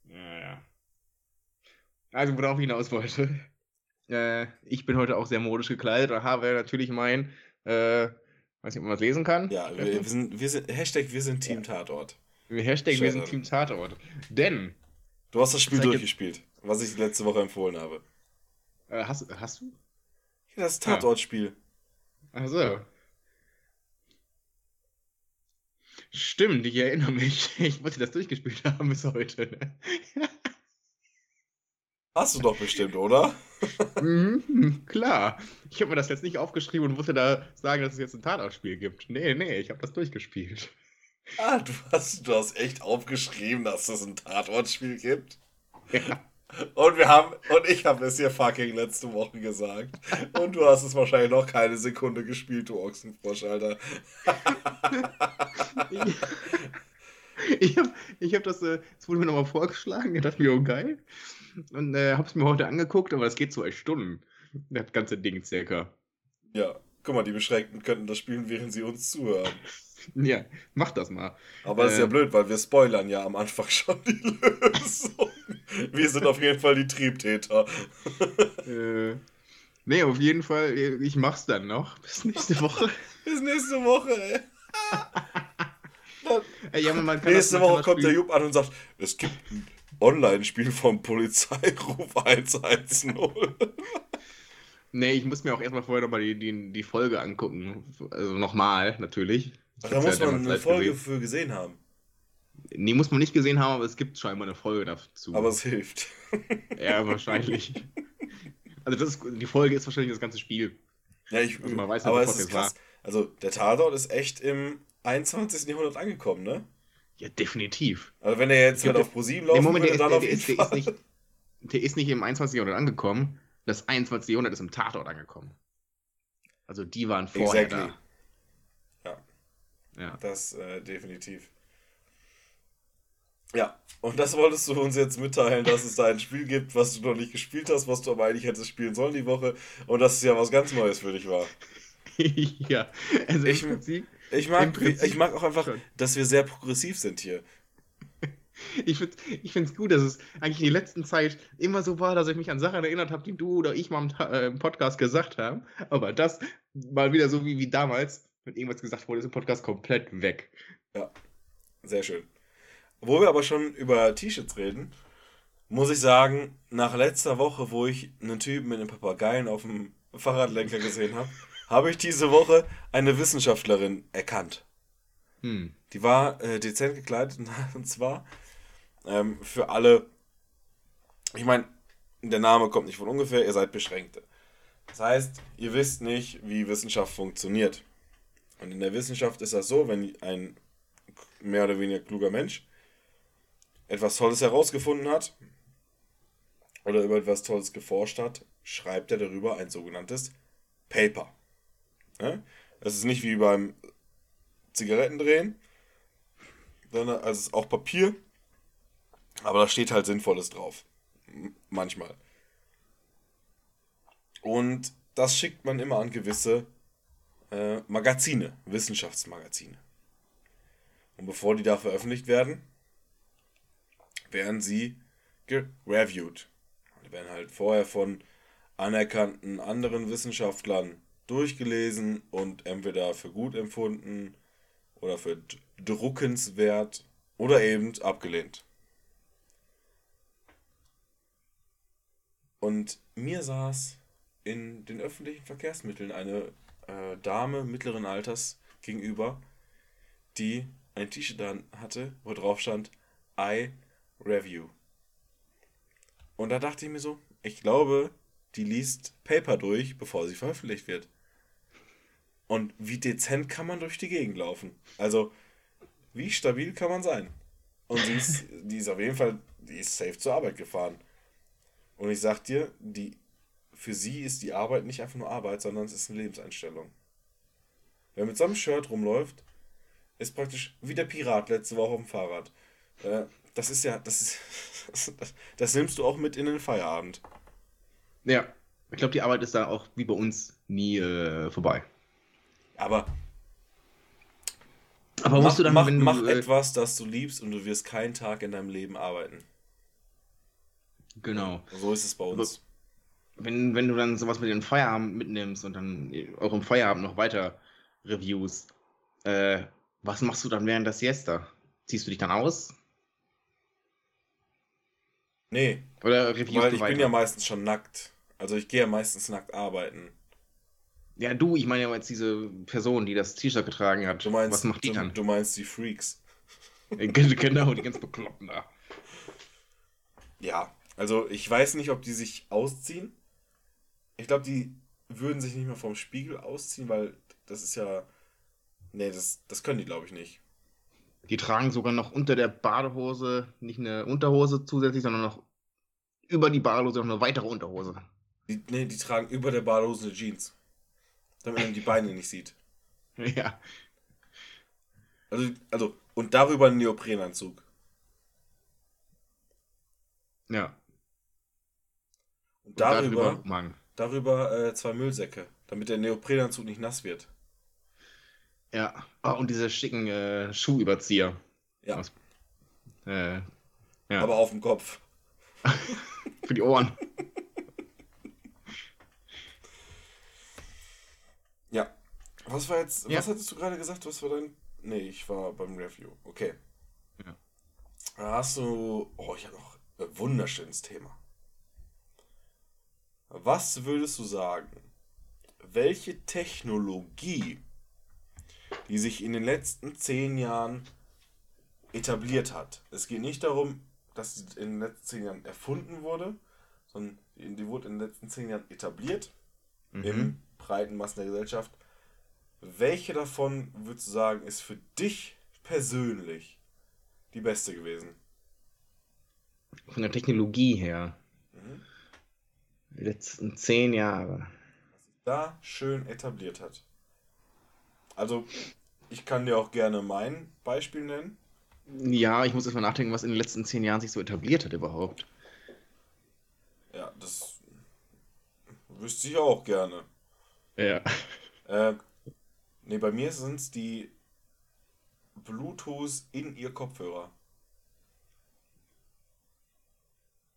S3: Ja, ja. Also, worauf ich hinaus wollte. Äh, ich bin heute auch sehr modisch gekleidet und habe natürlich mein, äh, weiß nicht, ob man das lesen kann.
S2: Ja, wir, wir sind, wir sind, Hashtag wir sind Team Tatort.
S3: Hashtag wir sind
S2: Schön.
S3: Team Tatort. Denn,
S2: Du hast das Spiel durchgespielt, was ich letzte Woche empfohlen habe.
S3: äh, hast, hast du?
S2: Ja, das Tatortspiel.
S3: Also. Stimmt, ich erinnere mich. Ich wollte das durchgespielt haben bis heute. Ne?
S2: Hast du doch bestimmt, oder?
S3: Mhm, klar. Ich habe mir das jetzt nicht aufgeschrieben und wollte da sagen, dass es jetzt ein Tatortspiel gibt. Nee, nee, ich habe das durchgespielt.
S2: Ah, du hast, du hast echt aufgeschrieben, dass es ein Tatortspiel gibt.
S3: Ja.
S2: Und wir haben, und ich habe es dir fucking letzte Woche gesagt. Und du hast es wahrscheinlich noch keine Sekunde gespielt, du Ochsenfrosch, Alter.
S3: Ich habe ich hab das, äh, das wurde mir nochmal vorgeschlagen, ich dachte mir, oh geil. Und äh, habe es mir heute angeguckt, aber es geht zwei Stunden. Das ganze Ding circa.
S2: Ja, guck mal, die Beschränkten könnten das spielen, während sie uns zuhören.
S3: Ja, mach das mal.
S2: Aber das ist ja
S3: Ähm.
S2: blöd, weil wir spoilern ja am Anfang schon die Lösung. Wir sind auf jeden Fall die Triebtäter.
S3: Äh, nee, auf jeden Fall, äh, ich mach's dann noch. Bis nächste Woche.
S2: Bis nächste Woche, ey.
S3: Äh, ja,
S2: Nächste
S3: das,
S2: Woche kommt der Jupp an und sagt, es gibt ein Online-Spiel vom Polizeiruf 110.
S3: Nee, ich muss mir auch erstmal vorher nochmal die, die, die Folge angucken. Also nochmal, natürlich. Ich
S2: Da muss
S3: ja
S2: man eine Folge
S3: gesehen.
S2: für gesehen haben.
S3: Nee, muss man nicht gesehen haben, aber es gibt scheinbar eine Folge dazu.
S2: Aber es hilft.
S3: ja, wahrscheinlich. Also das ist, die Folge ist wahrscheinlich das ganze Spiel.
S2: Ja, ich,
S3: Also man weiß ja,
S2: aber
S3: was
S2: es ist
S3: jetzt war.
S2: krass. Also der Tatort ist echt im 21. Jahrhundert angekommen, ne?
S3: Ja, definitiv.
S2: Also wenn er jetzt
S3: Ja,
S2: halt
S3: der-
S2: auf ProSieben
S3: Nee,
S2: laufen
S3: Moment, der
S2: würde,
S3: ist,
S2: dann
S3: der,
S2: auf
S3: der,
S2: jeden
S3: ist, der, ist
S2: Fall.
S3: nicht, der ist nicht im 21. Jahrhundert angekommen. Das 21. Jahrhundert ist im Tatort angekommen. Also die waren vorher
S2: Exactly. Ja.
S3: da. Ja.
S2: Das äh, definitiv. Ja, und das wolltest du uns jetzt mitteilen, dass es da ein Spiel gibt, was du noch nicht gespielt hast, was du aber eigentlich hättest spielen sollen die Woche und dass es ja was ganz Neues für dich war.
S3: ja, also
S2: Ich-
S3: im Prinzip,
S2: Ich mag, ich mag auch einfach,
S3: schon.
S2: dass wir sehr progressiv sind hier.
S3: ich finde ich es gut, dass es eigentlich die letzten Zeit immer so war, dass ich mich an Sachen erinnert habe, die du oder ich mal im, äh, im Podcast gesagt haben. Aber das mal wieder so wie, wie damals, wenn irgendwas gesagt wurde, ist im Podcast komplett weg.
S2: Sehr schön. Wo wir aber schon über T-Shirts reden, muss ich sagen, nach letzter Woche, wo ich einen Typen mit einem Papageien auf dem Fahrradlenker gesehen habe, habe ich diese Woche eine Wissenschaftlerin erkannt.
S3: Hm.
S2: Die war äh, dezent gekleidet und zwar ähm, für alle, ich meine, der Name kommt nicht von ungefähr, ihr seid Beschränkte. Das heißt, ihr wisst nicht, wie Wissenschaft funktioniert. Und in der Wissenschaft ist das so, wenn ein mehr oder weniger kluger Mensch etwas Tolles herausgefunden hat oder über etwas Tolles geforscht hat, schreibt er darüber ein sogenanntes Paper. Ja? Das ist nicht wie beim Zigarettendrehen, sondern es ist auch Papier, aber da steht halt Sinnvolles drauf. Manchmal. Und das schickt man immer an gewisse äh, Magazine, Wissenschaftsmagazine. Und bevor die da veröffentlicht werden, werden sie gereviewt. Die werden halt vorher von anerkannten anderen Wissenschaftlern durchgelesen und entweder für gut empfunden oder für druckenswert oder eben abgelehnt. Und mir saß in den öffentlichen Verkehrsmitteln eine äh, Dame mittleren Alters gegenüber, die ein T-Shirt hatte, wo drauf stand I Review. Und da dachte ich mir so, ich glaube, die liest Paper durch, bevor sie veröffentlicht wird. Und wie dezent kann man durch die Gegend laufen? Also, wie stabil kann man sein? Und sie ist, die ist auf jeden Fall, die ist safe zur Arbeit gefahren. Und ich sag dir, die, für sie ist die Arbeit nicht einfach nur Arbeit, sondern es ist eine Lebenseinstellung. Wer mit so einem Shirt rumläuft, ist praktisch wie der Pirat letzte Woche auf dem Fahrrad. Äh, das ist ja, das ist, das, nimmst du auch mit in den Feierabend.
S3: Ja, ich glaube, die Arbeit ist da auch wie bei uns nie äh, vorbei.
S2: Aber
S3: Aber
S2: mach,
S3: musst du dann,
S2: mach,
S3: wenn du,
S2: mach
S3: äh,
S2: etwas, das du liebst und du wirst keinen Tag in deinem Leben arbeiten.
S3: Genau.
S2: So ist es bei uns.
S3: Wenn, wenn du dann sowas mit dem Feierabend mitnimmst und dann auch im Feierabend noch weiter reviewst, äh, was machst du dann während der Siesta? Ziehst du dich dann aus?
S2: Nee,
S3: Oder reviewst
S2: weil
S3: du
S2: ich
S3: weiter?
S2: bin ja meistens schon nackt. Also ich gehe ja meistens nackt arbeiten.
S3: Ja, du, ich meine ja jetzt diese Person, die das T-Shirt getragen hat.
S2: Du meinst,
S3: was macht die
S2: du,
S3: dann?
S2: du meinst die Freaks.
S3: genau, die ganz bekloppten da.
S2: Ja, also ich weiß nicht, ob die sich ausziehen. Ich glaube, die würden sich nicht mehr vom Spiegel ausziehen, weil das ist ja. Nee, das, das können die, glaube ich, nicht.
S3: Die tragen sogar noch unter der Badehose nicht eine Unterhose zusätzlich, sondern noch über die Badehose noch eine weitere Unterhose.
S2: Die, nee, die tragen über der Badehose Jeans. Damit man die Beine nicht sieht.
S3: Ja.
S2: Also, also und darüber einen Neoprenanzug.
S3: Ja.
S2: Und
S3: Und
S2: darüber, darüber äh, zwei Müllsäcke, damit der Neoprenanzug nicht nass wird.
S3: Ja. Ah, und diese schicken äh, Schuhüberzieher.
S2: Ja,
S3: Aus- Äh, ja.
S2: aber auf dem Kopf.
S3: für die Ohren.
S2: Ja. Was war jetzt,
S3: Ja.
S2: was hattest du gerade gesagt? Was war dein. Nee, ich war beim Review. Okay.
S3: Ja.
S2: Da hast du. Oh, ich habe noch ein wunderschönes Thema. Was würdest du sagen? Welche Technologie, die sich in den letzten zehn Jahren etabliert hat? Es geht nicht darum, dass sie in den letzten zehn Jahren erfunden wurde, sondern die wurde in den letzten zehn Jahren etabliert
S3: Mhm.
S2: im breiten Massen der Gesellschaft. Welche davon würdest du sagen, ist für dich persönlich die beste gewesen?
S3: Von der Technologie her.
S2: Mhm.
S3: Die letzten zehn Jahre.
S2: Da schön etabliert hat. Also, ich kann dir auch gerne mein Beispiel nennen.
S3: Ja, ich muss erstmal nachdenken, was in den letzten zehn Jahren sich so etabliert hat überhaupt.
S2: Ja, das wüsste ich auch gerne.
S3: Ja.
S2: Äh, nee, bei mir sind es die Bluetooth in ihr Kopfhörer.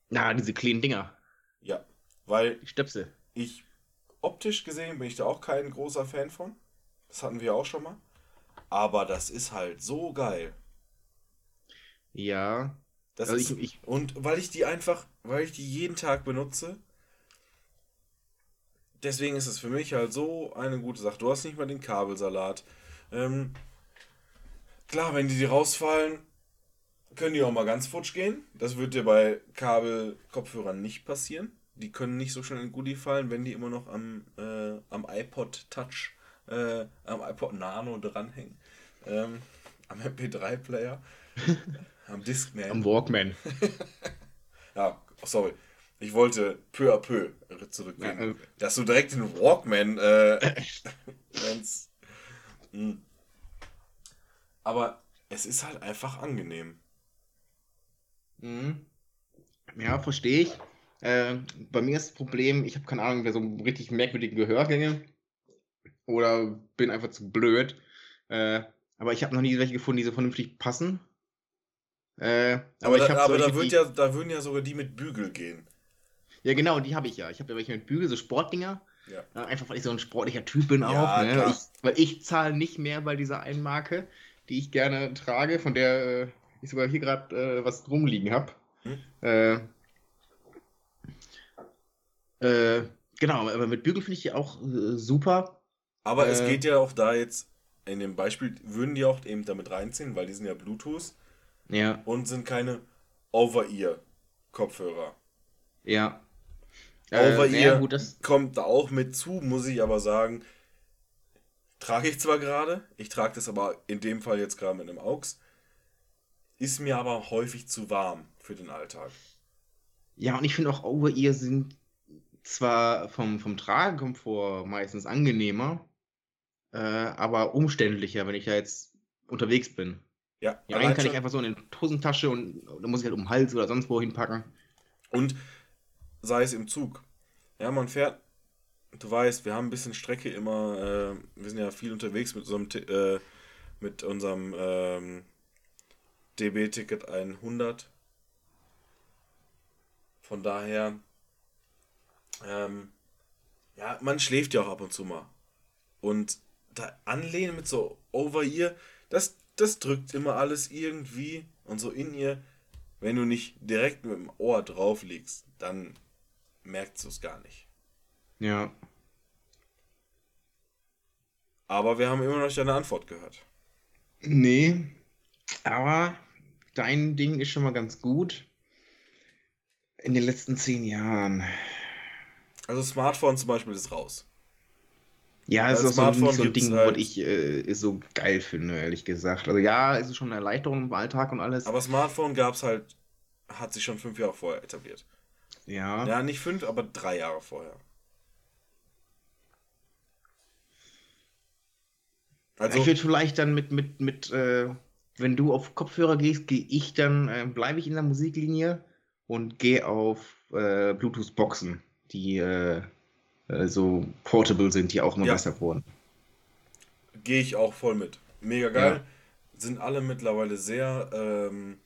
S3: Na, diese kleinen Dinger.
S2: Ja, weil
S3: Die Stöpsel.
S2: Ich, optisch gesehen, bin ich da auch kein großer Fan von. Das hatten wir auch schon mal. Aber das ist halt so geil.
S3: Ja.
S2: Das
S3: Also
S2: ist,
S3: ich- ich-
S2: und weil ich die einfach, weil ich die jeden Tag benutze, deswegen ist es für mich halt so eine gute Sache. Du hast nicht mal den Kabelsalat. Ähm, klar, wenn die dir rausfallen, können die auch mal ganz futsch gehen. Das wird dir bei Kabel-Kopfhörern nicht passieren. Die können nicht so schnell in Goodie fallen, wenn die immer noch am, äh, am iPod Touch, äh, am iPod Nano dranhängen. Ähm, am MP3-Player. am Discman.
S3: Am Walkman.
S2: Ja, sorry. Ich wollte peu à peu zurückgehen.
S3: Ja, äh.
S2: Dass du direkt den Walkman äh. Hm. Aber es ist halt einfach angenehm.
S3: Mhm. Ja, verstehe ich. Äh, bei mir ist das Problem, ich habe keine Ahnung, wer so richtig merkwürdige Gehörgänge oder bin einfach zu blöd. Äh, aber ich habe noch nie welche gefunden, die so vernünftig passen. Äh, aber,
S2: Aber,
S3: ich
S2: da, aber da, wird ja, da würden ja sogar die mit Bügel gehen.
S3: Ja genau, die habe ich ja. Ich habe ja welche mit Bügel, so Sportdinger.
S2: Ja.
S3: Einfach weil ich so ein sportlicher Typ bin auch. Ne? Ich, weil ich zahle nicht mehr bei dieser einen Marke, die ich gerne trage, von der äh, ich sogar hier gerade äh, was rumliegen habe.
S2: Hm?
S3: Äh, äh, genau, aber mit Bügel finde ich die auch äh, super.
S2: Aber es
S3: Äh.
S2: geht ja auch da jetzt, in dem Beispiel würden die auch eben damit reinziehen, weil die sind ja Bluetooth
S3: Ja,
S2: und sind keine Over-Ear-Kopfhörer.
S3: ja.
S2: Over-Ear
S3: naja, gut, das,
S2: kommt da auch mit zu, muss ich aber sagen. Trage ich zwar gerade, ich trage das aber in dem Fall jetzt gerade mit einem AUX, ist mir aber häufig zu warm für den Alltag.
S3: ja, und ich finde auch Over-Ear sind zwar vom, vom Tragekomfort meistens angenehmer, äh, aber umständlicher, wenn ich da jetzt unterwegs bin.
S2: Ja,
S3: Ja, kann ich einfach so in die Hosentasche und da muss ich halt um den Hals oder sonst wo hinpacken.
S2: Und sei es im Zug. Ja, man fährt, du weißt, wir haben ein bisschen Strecke immer, äh, wir sind ja viel unterwegs mit unserem, äh, mit unserem ähm, DB-Ticket 100. Von daher, ähm, ja, man schläft ja auch ab und zu mal. Und da anlehnen mit so Over-Ear, das, das drückt immer alles irgendwie und so in ihr. Wenn du nicht direkt mit dem Ohr drauf liegst, dann merkst du es gar nicht.
S3: Ja.
S2: Aber wir haben immer noch nicht deine Antwort gehört.
S3: Nee, aber dein Ding ist schon mal ganz gut. In den letzten zehn Jahren.
S2: Also Smartphone zum Beispiel ist raus.
S3: Ja, es ist auch so, nicht so ein Ding,
S2: halt-
S3: was ich äh, so geil finde, ehrlich gesagt. Also ja, es ist schon eine Erleichterung im Alltag und alles.
S2: Aber Smartphone gab es halt, hat sich schon fünf Jahre vorher etabliert.
S3: Ja.
S2: Ja, nicht fünf, aber drei Jahre vorher. Also,
S3: ich würde vielleicht dann mit, mit, mit, äh, wenn du auf Kopfhörer gehst, gehe ich dann, äh, bleibe ich in der Musiklinie und gehe auf äh, Bluetooth-Boxen, die äh, äh, so portable sind, die auch immer
S2: Ja.
S3: besser wurden.
S2: gehe ich auch voll mit. Mega geil. Sind alle mittlerweile sehr ähm,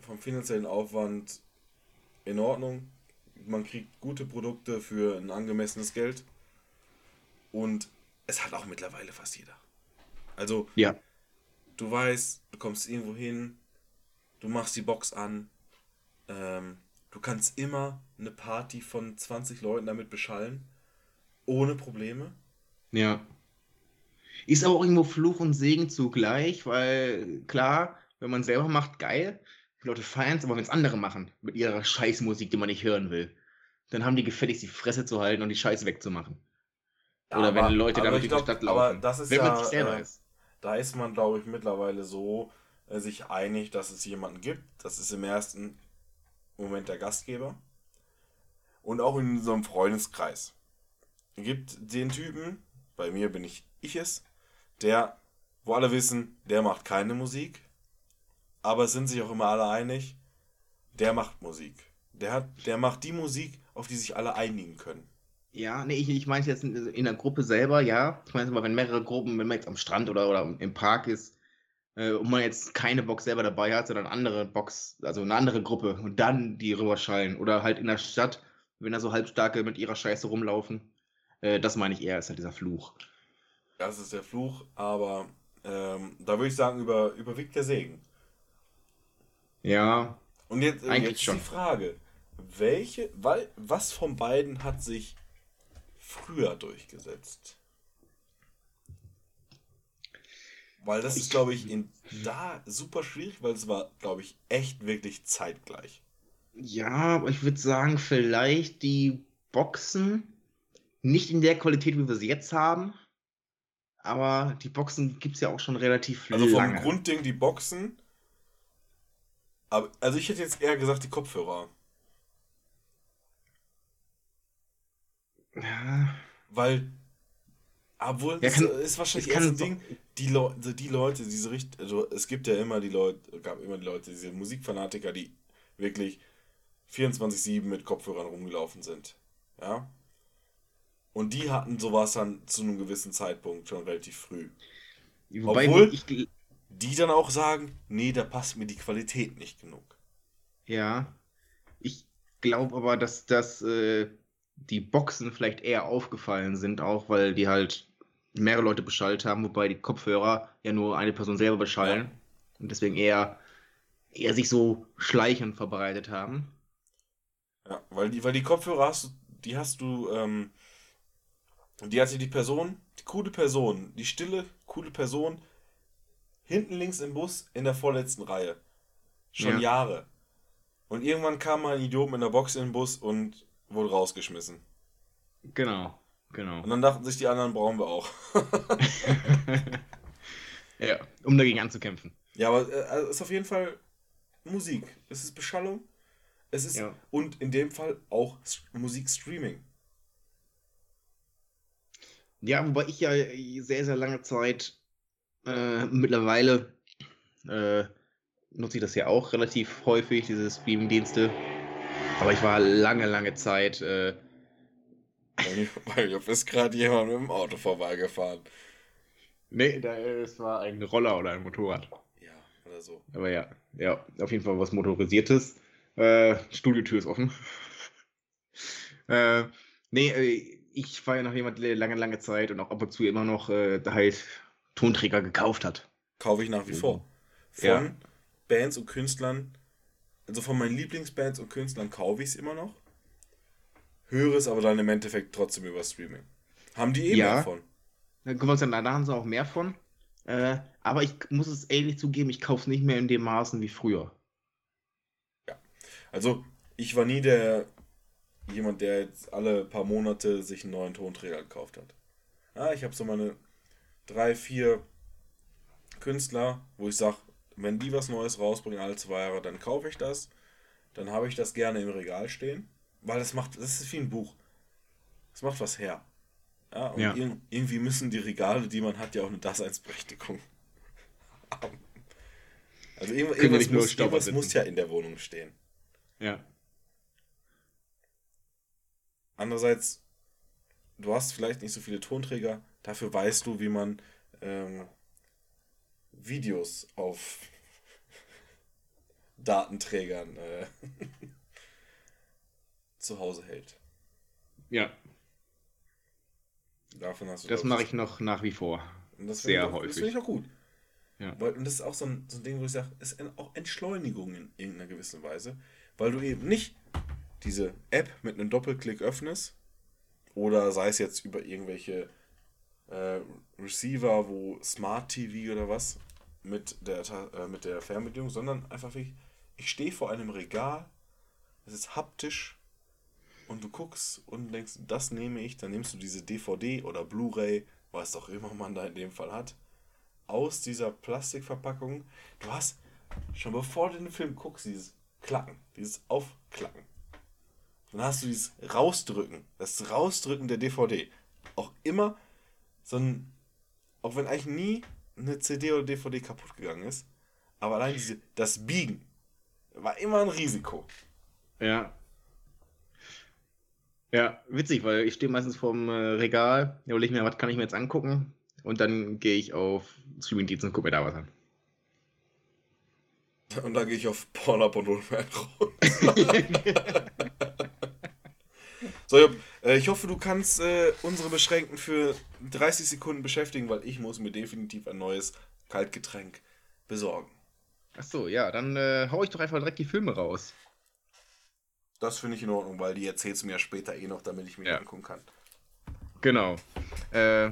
S2: vom finanziellen Aufwand in Ordnung. Man kriegt gute Produkte für ein angemessenes Geld. Und es hat auch mittlerweile fast jeder. Also,
S3: Ja.
S2: du weißt, du kommst irgendwo hin, du machst die Box an, ähm, du kannst immer eine Party von 20 Leuten damit beschallen, ohne Probleme.
S3: Ja. Ist aber auch irgendwo Fluch und Segen zugleich, weil klar, wenn man selber macht, geil. Leute feiern es, aber wenn es andere machen, mit ihrer Scheißmusik, die man nicht hören will, dann haben die gefälligst die Fresse zu halten und die Scheiße wegzumachen. Oder wenn
S2: aber-
S3: Leute
S2: aber
S3: damit durch die Stadt laufen.
S2: Aber das ist
S3: wenn
S2: ja,
S3: man sich selber
S2: äh,
S3: ist.
S2: da ist man, glaube ich, mittlerweile so äh, sich einig, dass es jemanden gibt. Das ist im ersten Moment der Gastgeber. Und auch in so einem Freundeskreis. Es gibt den Typen, bei mir bin ich ich es, der, wo alle wissen, der macht keine Musik. Aber es sind sich auch immer alle einig, der macht Musik. Der, hat, der macht die Musik, auf die sich alle einigen können.
S3: Ja, nee, ich, ich meine jetzt in, in der Gruppe selber, ja. Ich meine wenn mehrere Gruppen, wenn man jetzt am Strand oder, oder im Park ist äh, und man jetzt keine Box selber dabei hat, sondern andere Box, also eine andere Gruppe und dann die rüberschallen. Oder halt in der Stadt, wenn da so Halbstarke mit ihrer Scheiße rumlaufen. Äh, das meine ich eher, ist halt dieser Fluch.
S2: Das ist der Fluch, aber ähm, da würde ich sagen, über, überwiegt der Segen.
S3: Ja,
S2: Und jetzt, äh,
S3: Eigentlich
S2: jetzt
S3: schon.
S2: die Frage, welche, weil, was von beiden hat sich früher durchgesetzt? Weil das ist, glaube ich, in, da super schwierig, weil es war, glaube ich, echt wirklich zeitgleich.
S3: ja, aber ich würde sagen, vielleicht die Boxen nicht in der Qualität, wie wir sie jetzt haben. Aber die Boxen gibt es ja auch schon relativ
S2: Also vom
S3: lange.
S2: Grundding die Boxen. Aber, also ich hätte jetzt eher gesagt die Kopfhörer.
S3: Ja,
S2: Weil, obwohl,
S3: Ja,
S2: es
S3: kann-
S2: ist wahrscheinlich
S3: es
S2: eher so ein
S3: so-
S2: Ding, die, also die Leute, diese Richt also es gibt ja immer die Leute, gab immer die Leute, diese Musikfanatiker, die wirklich 24-7 mit Kopfhörern rumgelaufen sind. Ja. Und die hatten sowas dann zu einem gewissen Zeitpunkt schon relativ früh.
S3: Wobei
S2: Obwohl-
S3: ich,
S2: Die dann auch sagen, nee, da passt mir die Qualität nicht genug.
S3: ja, ich glaube aber, dass das äh, die Boxen vielleicht eher aufgefallen sind, auch weil die halt mehrere Leute beschallt haben, wobei die Kopfhörer ja nur eine Person selber beschallen
S2: Ja.
S3: und deswegen eher, eher sich so schleichend verbreitet haben.
S2: Ja, weil die, weil die Kopfhörer hast du, die hast du, ähm, die hatte die Person, die coole Person, die stille, coole Person, hinten links im Bus in der vorletzten Reihe. Schon
S3: Ja.
S2: Jahre. Und irgendwann kam mal ein Idiot mit einer Box in den Bus und wurde rausgeschmissen.
S3: Genau, genau.
S2: Und dann dachten sich die anderen, brauchen wir auch.
S3: ja, um dagegen anzukämpfen.
S2: Ja, aber äh, also es ist auf jeden Fall Musik. Es ist Beschallung. Es ist,
S3: Ja.
S2: und in dem Fall auch Musikstreaming.
S3: Ja, wobei ich ja sehr, sehr lange Zeit äh, mittlerweile äh, nutze ich das ja auch relativ häufig, diese Streaming-Dienste. Aber ich war lange, lange Zeit, äh,
S2: weil hier ist gerade jemand mit dem Auto vorbeigefahren.
S3: nee, da, es war ein Roller oder ein Motorrad.
S2: Ja, oder so.
S3: Aber ja, ja, auf jeden Fall was Motorisiertes. Äh, Studiotür ist offen. äh, nee, äh, ich war ja noch jemand, lange, lange Zeit und auch ab und zu immer noch äh, da halt Tonträger gekauft hat.
S2: Kaufe ich nach wie vor. Von
S3: Ja.
S2: Bands und Künstlern, also von meinen Lieblingsbands und Künstlern kaufe ich es immer noch. Höre es aber dann im Endeffekt trotzdem über Streaming. Haben die eh
S3: Ja.
S2: mehr von.
S3: Da können wir uns dann, da haben sie auch mehr von. Äh, aber ich muss es ehrlich zugeben, ich kaufe es nicht mehr in dem Maßen wie früher.
S2: Also, ich war nie der jemand, der jetzt alle paar Monate sich einen neuen Tonträger gekauft hat. Ja, ich habe so meine drei, vier Künstler, wo ich sage, wenn die was Neues rausbringen alle zwei Jahre, dann kaufe ich das. Dann habe ich das gerne im Regal stehen, weil das macht, das ist wie ein Buch. Das macht was her. Ja, und
S3: Ja.
S2: irg- irgendwie müssen die Regale, die man hat, ja auch eine Daseinsberechtigung haben. Also irgendwas,
S3: Können
S2: irgendwas, muss, irgendwas muss ja in der Wohnung stehen.
S3: Ja.
S2: Andererseits, du hast vielleicht nicht so viele Tonträger, dafür weißt du, wie man ähm, Videos auf Datenträgern äh, zu Hause hält.
S3: Ja,
S2: Davon hast du
S3: das mache ich noch nach wie vor. Sehr
S2: finde ich auch, Das
S3: häufig.
S2: finde ich auch gut.
S3: Ja.
S2: Weil, und das ist auch so ein, so ein Ding, wo ich sage, ist ein- auch Entschleunigung in irgendeiner gewissen Weise, weil du eben nicht diese App mit einem Doppelklick öffnest oder sei es jetzt über irgendwelche äh, Receiver, wo Smart TV oder was mit der, äh, mit der Fernbedienung, sondern einfach wirklich, ich stehe vor einem Regal, es ist haptisch und du guckst und denkst, das nehme ich, dann nimmst du diese DVD oder Blu-ray, was auch immer man da in dem Fall hat, aus dieser Plastikverpackung. Du hast schon bevor du den Film guckst, dieses Klacken, dieses Aufklacken. Dann hast du dieses Rausdrücken, das Rausdrücken der DVD. Auch immer so ein, auch wenn eigentlich nie eine CD oder DVD kaputt gegangen ist, aber allein diese, das Biegen war immer ein Risiko.
S3: Ja. Ja, witzig, weil ich stehe meistens vorm äh, Regal, da überlege ich mir, was kann ich mir jetzt angucken? Und dann gehe ich auf Streaming-Dienst und gucke mir da was an.
S2: Und dann gehe ich auf Pornhub und hole mir einen runter. So, äh, ich hoffe, du kannst äh, unsere Beschränkten für 30 Sekunden beschäftigen, weil ich muss mir definitiv ein neues Kaltgetränk besorgen.
S3: Achso, ja, dann äh, hau ich doch einfach direkt die Filme raus.
S2: Das finde ich in Ordnung, weil die erzählst du mir ja später eh noch, damit ich mir
S3: Ja.
S2: angucken kann.
S3: Genau. Äh,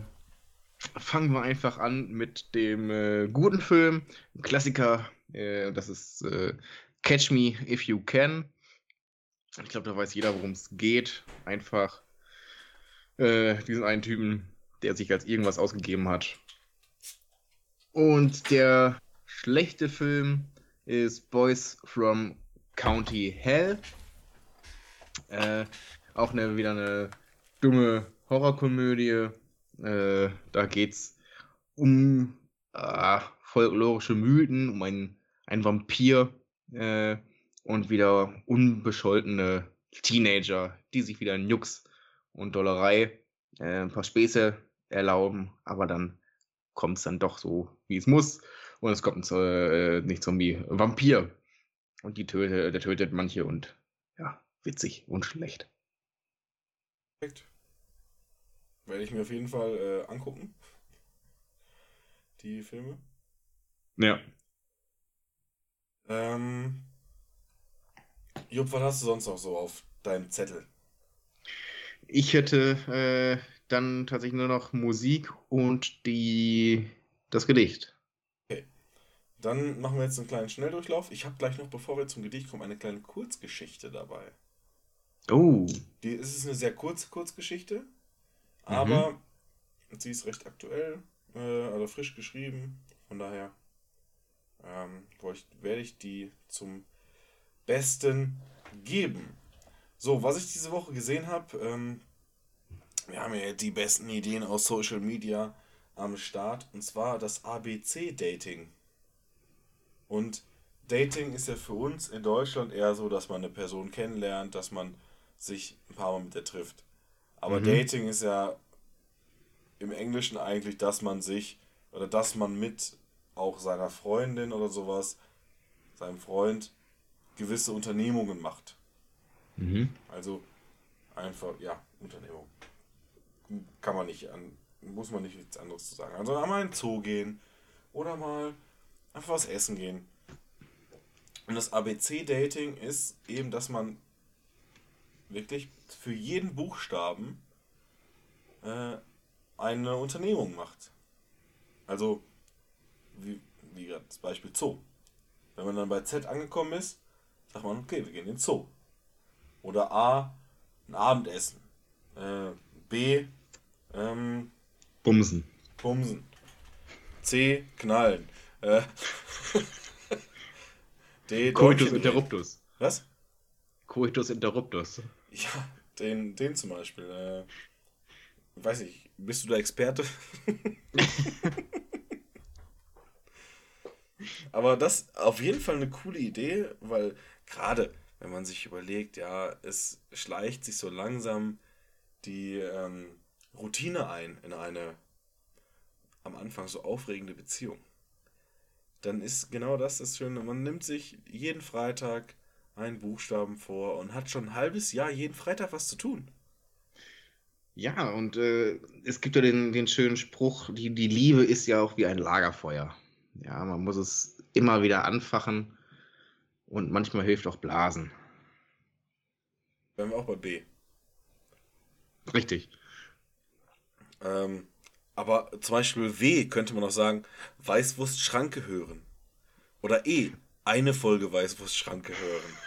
S3: fangen wir einfach an mit dem äh, guten Film, Klassiker. Äh, das ist äh, Catch Me If You Can. Ich glaube, da weiß jeder, worum es geht. Einfach äh, diesen einen Typen, der sich als irgendwas ausgegeben hat. Und der schlechte Film ist Boys from County Hell. Äh, auch eine, wieder eine dumme Horrorkomödie. Äh, da geht's um ah, folklorische Mythen, um einen, einen Vampir äh, und wieder unbescholtene Teenager, die sich wieder in Jux und Dollerei äh, ein paar Späße erlauben, aber dann kommt es dann doch so, wie es muss. Und es kommt ein äh, nicht Zombie, Vampir. Und die tötet, der tötet manche und ja, witzig und schlecht.
S2: Perfekt. Werde ich mir auf jeden Fall äh, angucken. Die Filme.
S3: Ja.
S2: Ähm. Jupp, was hast du sonst noch so auf deinem Zettel?
S3: Ich hätte äh, dann tatsächlich nur noch Musik und die, das Gedicht.
S2: Dann machen wir jetzt einen kleinen Schnelldurchlauf. Ich habe gleich noch, bevor wir zum Gedicht kommen, eine kleine Kurzgeschichte dabei.
S3: Oh.
S2: Die es ist eine sehr kurze Kurzgeschichte, aber sie ist recht aktuell, äh, also frisch geschrieben. Von daher ähm, ich, werde ich die zum Besten geben. So, was ich diese Woche gesehen habe, ähm, wir haben ja die besten Ideen aus Social Media am Start, und zwar das ABC-Dating. Und Dating ist ja für uns in Deutschland eher so, dass man eine Person kennenlernt, dass man sich ein paar Mal mit der trifft. Aber
S3: Mhm.
S2: Dating ist ja im Englischen eigentlich, dass man sich oder dass man mit auch seiner Freundin oder sowas, seinem Freund, gewisse Unternehmungen macht.
S3: Mhm.
S2: Also einfach, ja, Unternehmung. Kann man nicht an, muss man nicht nichts anderes zu sagen. Also einmal in den Zoo gehen oder mal einfach was essen gehen. Und das ABC-Dating ist eben, dass man wirklich für jeden Buchstaben äh, eine Unternehmung macht. Also, wie, wie gerade das Beispiel Zoo. Wenn man dann bei Z angekommen ist, sagt man, okay, wir gehen in den Zoo. Oder A, ein Abendessen. Äh, B, ähm,
S3: Bumsen.
S2: Bumsen. C, knallen. Äh, D,
S3: Coitus interruptus.
S2: Was?
S3: Coitus interruptus.
S2: Ja, den, den zum Beispiel. Äh, weiß ich, bist du da Experte? Aber das ist auf jeden Fall eine coole Idee, weil gerade wenn man sich überlegt, ja, es schleicht sich so langsam die ähm, Routine ein in eine am Anfang so aufregende Beziehung. Dann ist genau das das Schöne. Man nimmt sich jeden Freitag einen Buchstaben vor und hat schon ein halbes Jahr jeden Freitag was zu tun.
S3: Ja, und äh, es gibt ja den, den schönen Spruch, die, die Liebe ist ja auch wie ein Lagerfeuer. Ja, man muss es immer wieder anfachen und manchmal hilft auch Blasen.
S2: Wären wir auch bei B.
S3: Richtig.
S2: Ähm, aber zum Beispiel W könnte man auch sagen, Weißwurst-Schranke hören. Oder E, eine Folge Weißwurst-Schranke hören.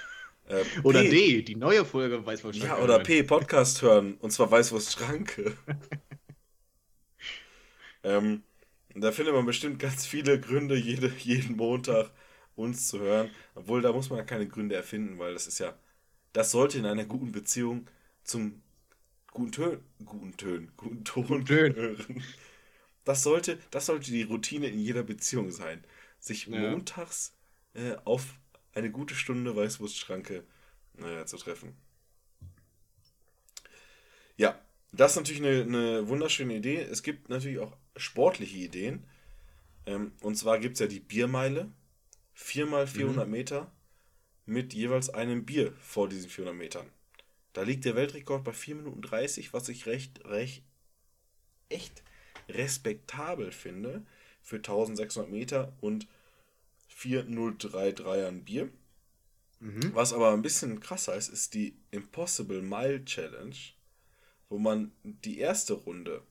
S2: Äh,
S3: Oder
S2: P,
S3: D, die neue Folge weiß man schon.
S2: Ja, oder P, Podcast hören. Und zwar Weißwurst-Schranke. ähm, da findet man bestimmt ganz viele Gründe, jede, jeden Montag uns zu hören. Obwohl, da muss man ja keine Gründe erfinden, weil das ist ja, das sollte in einer guten Beziehung zum guten Tön, guten Tön, guten Ton
S3: Tön.
S2: gehören. Das sollte, das sollte die Routine in jeder Beziehung sein. Sich
S3: Ja.
S2: montags äh, auf eine gute Stunde Weißwurstschranke äh, zu treffen. Ja, das ist natürlich eine, eine wunderschöne Idee. Es gibt natürlich auch sportliche Ideen. Ähm, und zwar gibt es ja die Biermeile. Viermal 400 Meter mit jeweils einem Bier vor diesen 400 Metern. Da liegt der Weltrekord bei 4 Minuten 30, was ich recht, recht, echt respektabel finde für 1600 Meter und 4033 an Bier.
S3: Mhm.
S2: Was aber ein bisschen krasser ist, ist die Impossible Mile Challenge, wo man die erste Runde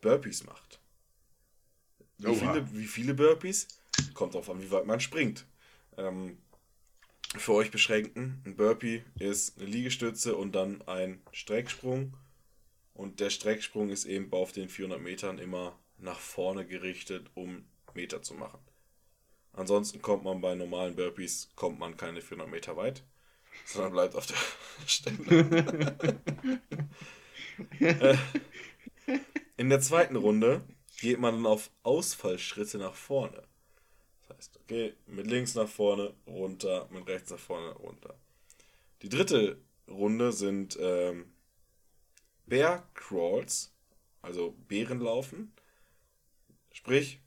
S2: Burpees macht. Wie
S3: Oha.
S2: viele, wie viele Burpees? Kommt drauf an, wie weit man springt. Ähm, für euch beschränken, ein Burpee ist eine Liegestütze und dann ein Strecksprung. Und der Strecksprung ist eben auf den 400 Metern immer nach vorne gerichtet, um Meter zu machen. Ansonsten kommt man bei normalen Burpees, kommt man keine 400 Meter weit, sondern bleibt auf der Stelle. Äh, In der zweiten Runde geht man dann auf Ausfallschritte nach vorne. Das heißt, okay, mit links nach vorne, runter, mit rechts nach vorne, runter. Die dritte Runde sind ähm, Bear Crawls, also Bärenlaufen. Sprich,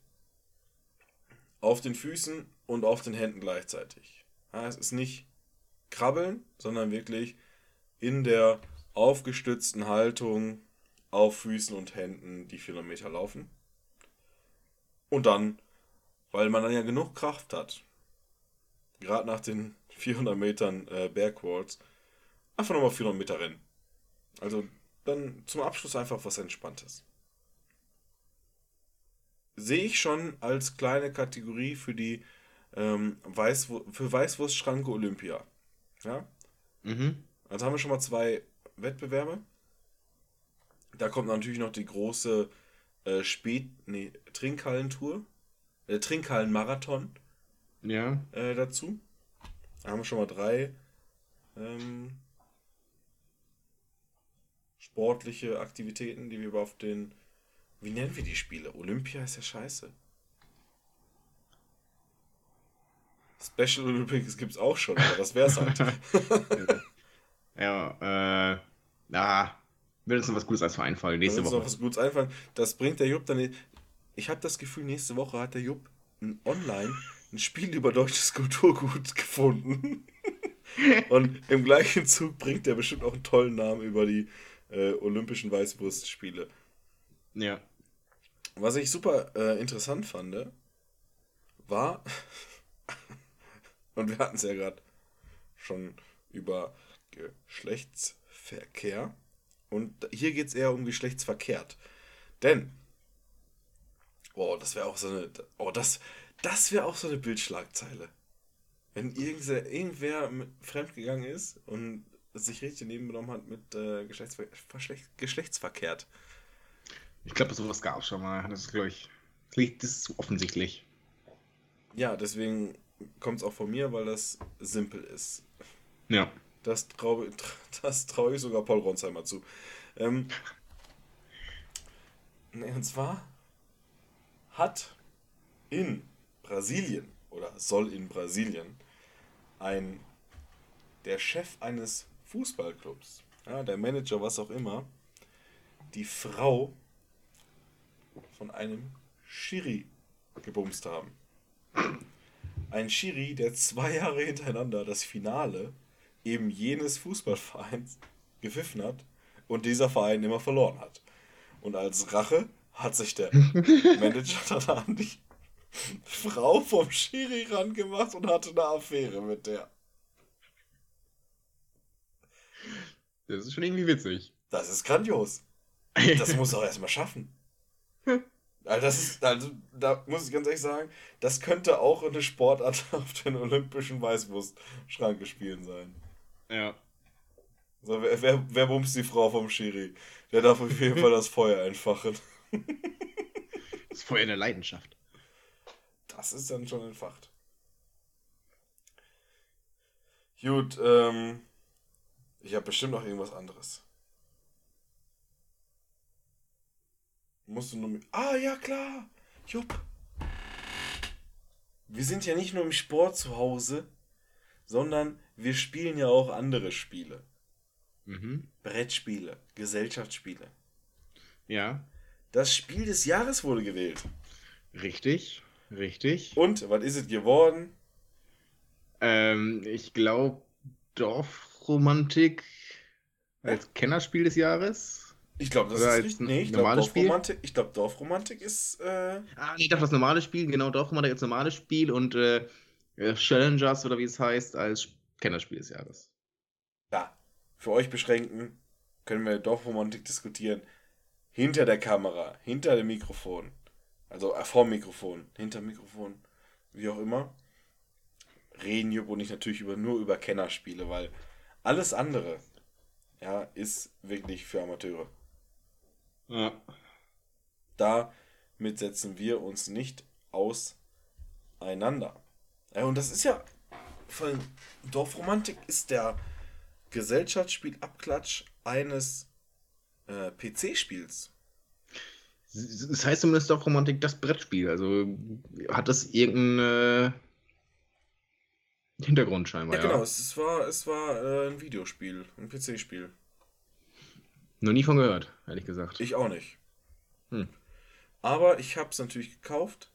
S2: auf den Füßen und auf den Händen gleichzeitig. Ja, es ist nicht krabbeln, sondern wirklich in der aufgestützten Haltung auf Füßen und Händen die 400 Meter laufen. Und dann, weil man dann ja genug Kraft hat, gerade nach den 400 Metern äh, Bergwalls, einfach nochmal 400 Meter rennen. Also dann zum Abschluss einfach was Entspanntes. Sehe ich schon als kleine Kategorie für die ähm, Weißwu für Weißwurstschranke Olympia. Ja?
S3: Mhm.
S2: Also haben wir schon mal zwei Wettbewerbe. Da kommt natürlich noch die große äh, Spät nee, Trinkhallentour, äh, Trinkhallenmarathon
S3: Ja.
S2: äh, dazu. Da haben wir schon mal drei ähm, sportliche Aktivitäten, die wir auf den. Wie nennen wir die Spiele? Olympia ist ja scheiße. Special Olympics gibt es auch schon, aber das wär's halt.
S3: Ja, äh, na, wird uns noch was Gutes als Verein fallen
S2: Da
S3: nächste
S2: uns noch
S3: Woche.
S2: was Gutes einfallen. Das bringt der Jupp dann. Ich habe das Gefühl, nächste Woche hat der Jupp ein online ein Spiel über deutsches Kulturgut gefunden. Und im gleichen Zug bringt er bestimmt auch einen tollen Namen über die äh, Olympischen Weißwurstspiele.
S3: Ja.
S2: Was ich super äh, interessant fand, war, und wir hatten es ja gerade schon über Geschlechtsverkehr, und hier geht es eher um Geschlechtsverkehrt. Denn, oh, das wäre auch so eine, oh, das, das wäre auch so eine Bildschlagzeile. Wenn irgendwer, fremdgegangen ist und sich richtig daneben genommen hat mit äh, Geschlechtsver Geschlechtsverkehrt.
S3: Ich glaube, sowas gab es schon mal. Das ist, glaube ich, das ist zu offensichtlich.
S2: Ja, deswegen kommt es auch von mir, weil das simpel ist.
S3: Ja.
S2: Das traue das trau ich sogar Paul Ronsheimer zu. Ähm, nee, und zwar hat in Brasilien oder soll in Brasilien ein der Chef eines Fußballclubs, ja, der Manager, was auch immer, die Frau von einem Schiri gebumst haben. Ein Schiri, der zwei Jahre hintereinander das Finale eben jenes Fußballvereins gepfiffen hat und dieser Verein immer verloren hat. Und als Rache hat sich der Manager dann an die Frau vom Schiri rangemacht und hatte eine Affäre mit der.
S3: Das ist schon irgendwie witzig.
S2: Das ist grandios. Das muss er erstmal schaffen. Also, das ist, also, da muss ich ganz ehrlich sagen, das könnte auch eine Sportart auf den olympischen Weißwurstschranke spielen sein.
S3: Ja.
S2: So, wer, wer, wer bumst die Frau vom Schiri? Der darf auf jeden Fall das Feuer entfachen.
S3: Das ist in der Leidenschaft.
S2: Das ist dann schon entfacht. Gut, ähm, ich habe bestimmt noch irgendwas anderes. Musst du nur. Ah, ja, klar. Jupp. Wir sind ja nicht nur im Sport zu Hause, sondern wir spielen ja auch andere Spiele.
S3: Mhm.
S2: Brettspiele, Gesellschaftsspiele.
S3: Ja.
S2: Das Spiel des Jahres wurde gewählt.
S3: Richtig. Richtig.
S2: Und, was ist es geworden?
S3: Ähm, ich glaube, Dorfromantik als Kennerspiel des Jahres.
S2: Ich glaube, das
S3: Oder
S2: ist richtig. Nee, ich glaube,
S3: normales Spiel?
S2: Dorfromantik, ich glaub, Dorfromantik ist. Äh,
S3: Ah, nee, ich dachte, das normale Spiel, genau, Dorfromantik als normales Spiel und äh, äh, Challengers oder wie es heißt, als Kennerspiel des Jahres.
S2: ja, für euch beschränken können wir Dorfromantik diskutieren. Hinter der Kamera, hinter dem Mikrofon. Also äh, vor dem Mikrofon, hinter dem Mikrofon, wie auch immer. Reden Jupp und ich natürlich über, nur über Kennerspiele, weil alles andere ja, ist wirklich für Amateure.
S3: Ja.
S2: damit setzen wir uns nicht auseinander. Ja, und das ist ja von Dorfromantik ist der Gesellschaftsspielabklatsch eines äh, PC-Spiels.
S3: Es heißt zumindest auf Romantik das Brettspiel. Also hat das irgendeinen äh, Hintergrund scheinbar.
S2: Ja, genau, es, war, es war äh, ein Videospiel, ein PC-Spiel.
S3: Noch nie von gehört, ehrlich gesagt.
S2: Ich auch nicht.
S3: Hm.
S2: Aber ich habe es natürlich gekauft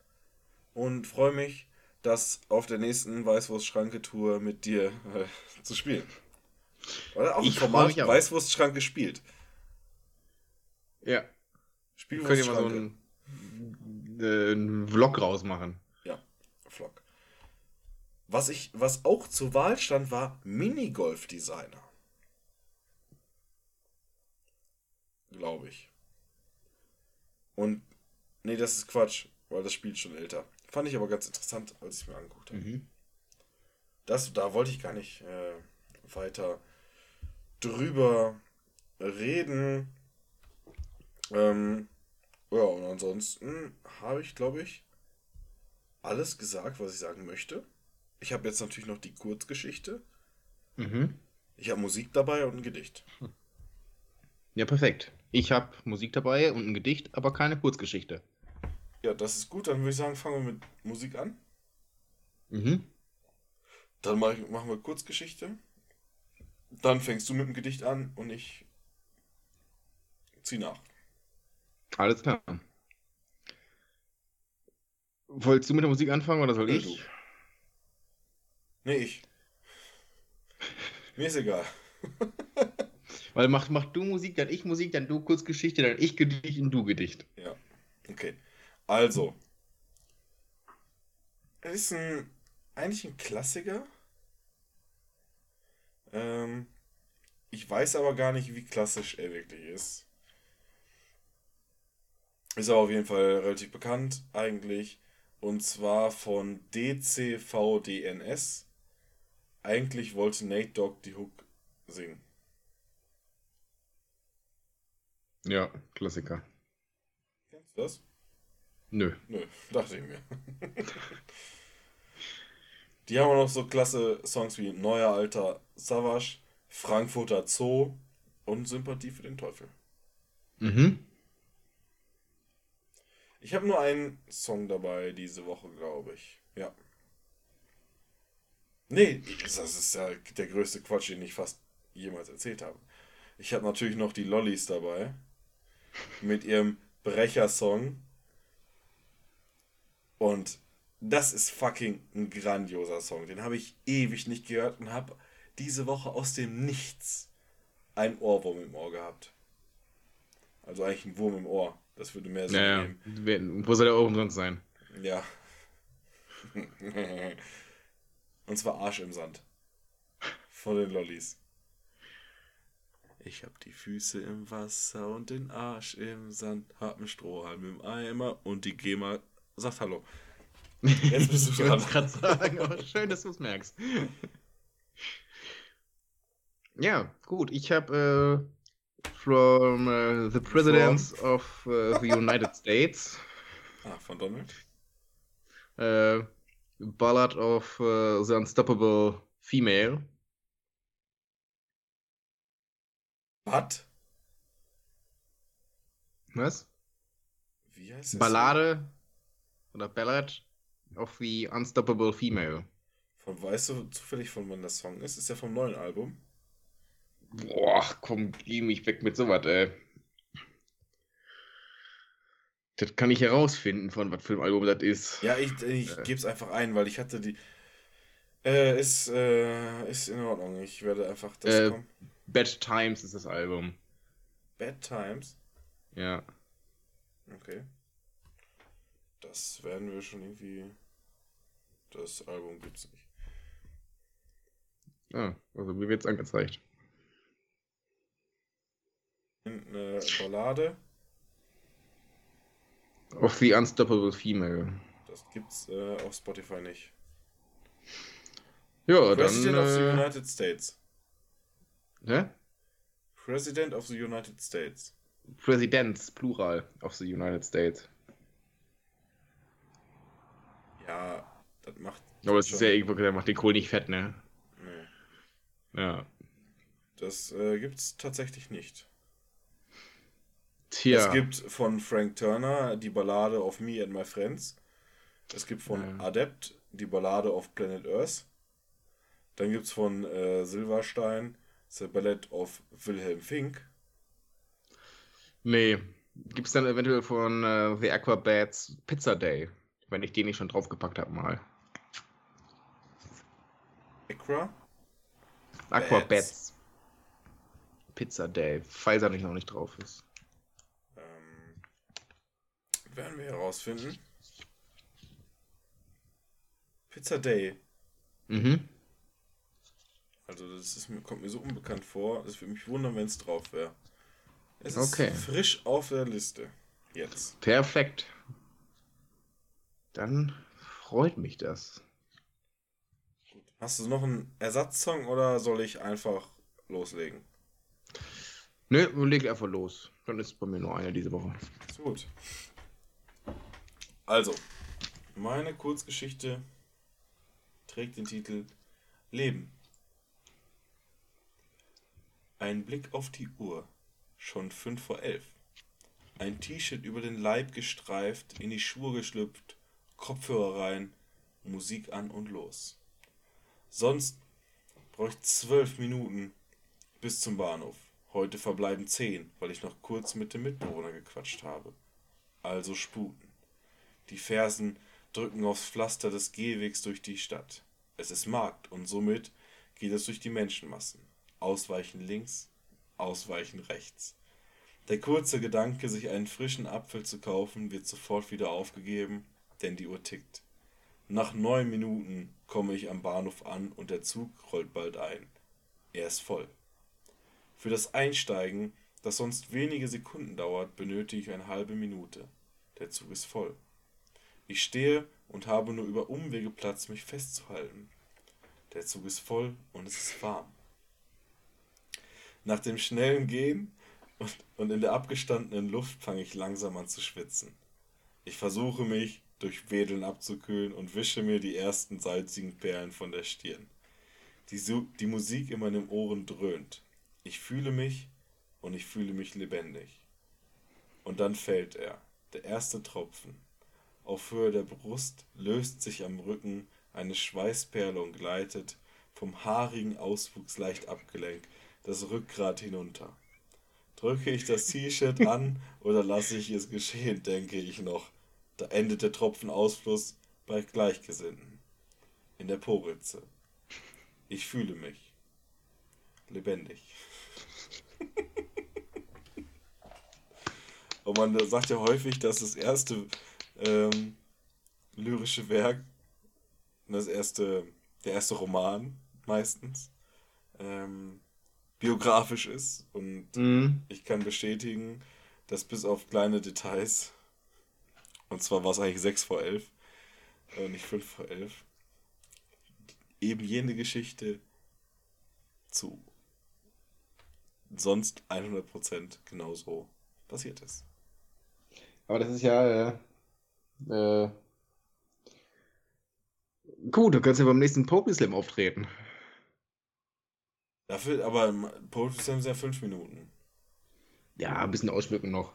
S2: und freue mich, das auf der nächsten Weißwurst-Schranke-Tour mit dir äh, zu spielen. Oder auch
S3: Ich
S2: Format. Weißwurst-Schranke spielt.
S3: Ja. Könnt ihr mal so einen, äh, einen Vlog rausmachen.
S2: Ja, Vlog. Was, ich, was auch zur Wahl stand, war Minigolf-Designer. Glaube ich. Und, nee, das ist Quatsch, weil das Spiel schon älter. Fand ich aber ganz interessant, als ich mir angeguckt habe.
S3: Mhm.
S2: Das, da wollte ich gar nicht äh, weiter drüber reden. Ähm, ja, und ansonsten habe ich, glaube ich, alles gesagt, was ich sagen möchte. Ich habe jetzt natürlich noch die Kurzgeschichte.
S3: Mhm.
S2: Ich habe Musik dabei und ein Gedicht.
S3: Ja, perfekt. Ich habe Musik dabei und ein Gedicht, aber keine Kurzgeschichte.
S2: Ja, das ist gut. Dann würde ich sagen, fangen wir mit Musik an.
S3: Mhm.
S2: Dann mach ich, machen wir Kurzgeschichte. Dann fängst du mit dem Gedicht an und ich zieh nach.
S3: Alles klar. Wolltest du mit der Musik anfangen oder soll
S2: Ja,
S3: ich?
S2: du. Nee, ich. Mir ist egal.
S3: Weil mach, mach du Musik, dann ich Musik, dann du Kurzgeschichte, dann ich Gedicht und du Gedicht.
S2: Ja, okay. Also. Es ist ein, eigentlich ein Klassiker. Ähm, ich weiß aber gar nicht, wie klassisch er wirklich ist. Ist aber auf jeden Fall relativ bekannt, eigentlich. Und zwar von DCVDNS. Eigentlich wollte Nate Dogg die Hook singen.
S3: Ja, Klassiker.
S2: Kennst du das?
S3: Nö.
S2: Nö, dachte ich mir. Die haben auch noch so klasse Songs wie Neuer Alter Savage, Frankfurter Zoo und Sympathie für den Teufel.
S3: Mhm.
S2: Ich habe nur einen Song dabei diese Woche, glaube ich. Ja. Nee, das ist ja der größte Quatsch, den ich fast jemals erzählt habe. Ich habe natürlich noch die Lollis dabei. Mit ihrem Brecher-Song. Und das ist fucking ein grandioser Song. Den habe ich ewig nicht gehört und habe diese Woche aus dem Nichts einen Ohrwurm im Ohr gehabt. Also eigentlich ein Wurm im Ohr. Das würde mehr Sinn
S3: Ja, ja.
S2: geben.
S3: Wer- Wo soll der Ohren sonst sein?
S2: Ja. Und zwar Arsch im Sand. Von den Lollis. Ich hab die Füße im Wasser und den Arsch im Sand, hab einen Strohhalm im Eimer und die GEMA sagt Hallo. Jetzt bist du
S3: Ich
S2: dran.
S3: es gerade sagen, aber schön, dass du es merkst. Ja, gut. Ich habe äh, from äh, the Presidents of äh, the United States
S2: Ah, von Donald?
S3: äh, Ballad of äh, the Unstoppable Female.
S2: Was?
S3: Was?
S2: Wie heißt das?
S3: Ballade oder Ballad of the Unstoppable Female.
S2: Von, weißt du zufällig, von wann der Song ist? Ist der vom neuen Album?
S3: Boah, komm, geh mich weg mit sowas, ey. Das kann ich herausfinden, von was für ein Album das ist.
S2: Ja, ich, ich
S3: Äh.
S2: gebe es einfach ein, weil ich hatte die. Äh, ist, äh, ist in Ordnung. Ich werde einfach das
S3: Äh.
S2: kommen.
S3: Bad Times ist das Album.
S2: Bad Times.
S3: Ja.
S2: Okay. Das werden wir schon irgendwie. Das Album gibt's nicht.
S3: Ah, also mir wird's angezeigt.
S2: Eine Ballade.
S3: Of the Unstoppable Female.
S2: Das gibt's äh, auf Spotify nicht.
S3: Ja, dann.
S2: President of the
S3: Äh,
S2: United States.
S3: hä?
S2: President of the United States.
S3: Presidents, Plural, of the United States.
S2: Ja, das macht.
S3: Aber es ist ja irgendwo, der macht den Kohl nicht fett, ne?
S2: Nee,
S3: Ja.
S2: das äh, gibt's tatsächlich nicht.
S3: Tja.
S2: Es gibt von Frank Turner die Ballade of Me and My Friends. Es gibt von
S3: Ja.
S2: Adept die Ballade of Planet Earth. Dann gibt es von äh, Silverstein The Ballad of Wilhelm Fink.
S3: Nee. Gibt's dann eventuell von äh, The Aquabats Pizza Day? Wenn ich den nicht schon draufgepackt habe mal.
S2: Acra.
S3: Aquabats Pizza Day. Falls er nicht noch nicht drauf ist.
S2: Werden wir herausfinden. Pizza Day.
S3: Mhm.
S2: Also das ist, mir- kommt mir so unbekannt vor. Es würde mich wundern, wenn es drauf wäre. Es
S3: Okay.
S2: ist frisch auf der Liste. Jetzt.
S3: Perfekt. Dann freut mich das.
S2: Hast du noch einen Ersatzsong oder soll ich einfach loslegen?
S3: Nö, leg einfach los. Dann ist bei mir nur einer diese Woche.
S2: Ist gut. Also, meine Kurzgeschichte trägt den Titel Leben. Ein Blick auf die Uhr. Schon fünf vor elf. Ein T-Shirt über den Leib gestreift, in die Schuhe geschlüpft, Kopfhörer rein, Musik an und los. Sonst bräuchte zwölf Minuten bis zum Bahnhof. Heute verbleiben zehn, weil ich noch kurz mit dem Mitbewohner gequatscht habe. Also sputen. Die Fersen drücken aufs Pflaster des Gehwegs durch die Stadt. Es ist Markt und somit geht es durch die Menschenmassen. Ausweichen links, ausweichen rechts. Der kurze Gedanke, sich einen frischen Apfel zu kaufen, wird sofort wieder aufgegeben, denn die Uhr tickt. Nach neun Minuten komme ich am Bahnhof an und der Zug rollt bald ein. Er ist voll. Für das Einsteigen, das sonst wenige Sekunden dauert, benötige ich eine halbe Minute. Der Zug ist voll. Ich stehe und habe nur über Umwege Platz, mich festzuhalten. Der Zug ist voll und es ist warm. Nach dem schnellen Gehen und, und in der abgestandenen Luft fange ich langsam an zu schwitzen. Ich versuche mich durch Wedeln abzukühlen und wische mir die ersten salzigen Perlen von der Stirn. Die, Su die Musik in meinen Ohren dröhnt. Ich fühle mich und ich fühle mich lebendig. Und dann fällt er, der erste Tropfen. Auf Höhe der Brust löst sich am Rücken eine Schweißperle und gleitet, vom haarigen Auswuchs leicht abgelenkt, das Rückgrat hinunter. Drücke ich das T-Shirt an oder lasse ich es geschehen, denke ich noch. Da endet der Tropfenausfluss bei Gleichgesinnten. In der Poritze. Ich fühle mich. Lebendig. Und man sagt ja häufig, dass das erste ähm, lyrische Werk, das erste, der erste Roman meistens, ähm, biografisch ist. Und
S3: Mhm.
S2: ich kann bestätigen, dass bis auf kleine Details, und zwar war es eigentlich 6 vor 11, äh, nicht 5 vor 11, eben jene Geschichte zu sonst 100% genauso passiert ist.
S3: Aber das ist ja. Äh, gut, du kannst ja beim nächsten Poetry Slam auftreten.
S2: Dafür, aber im Poetry Slam sind ja 5 Minuten.
S3: Ja, ein bisschen ausschmücken noch.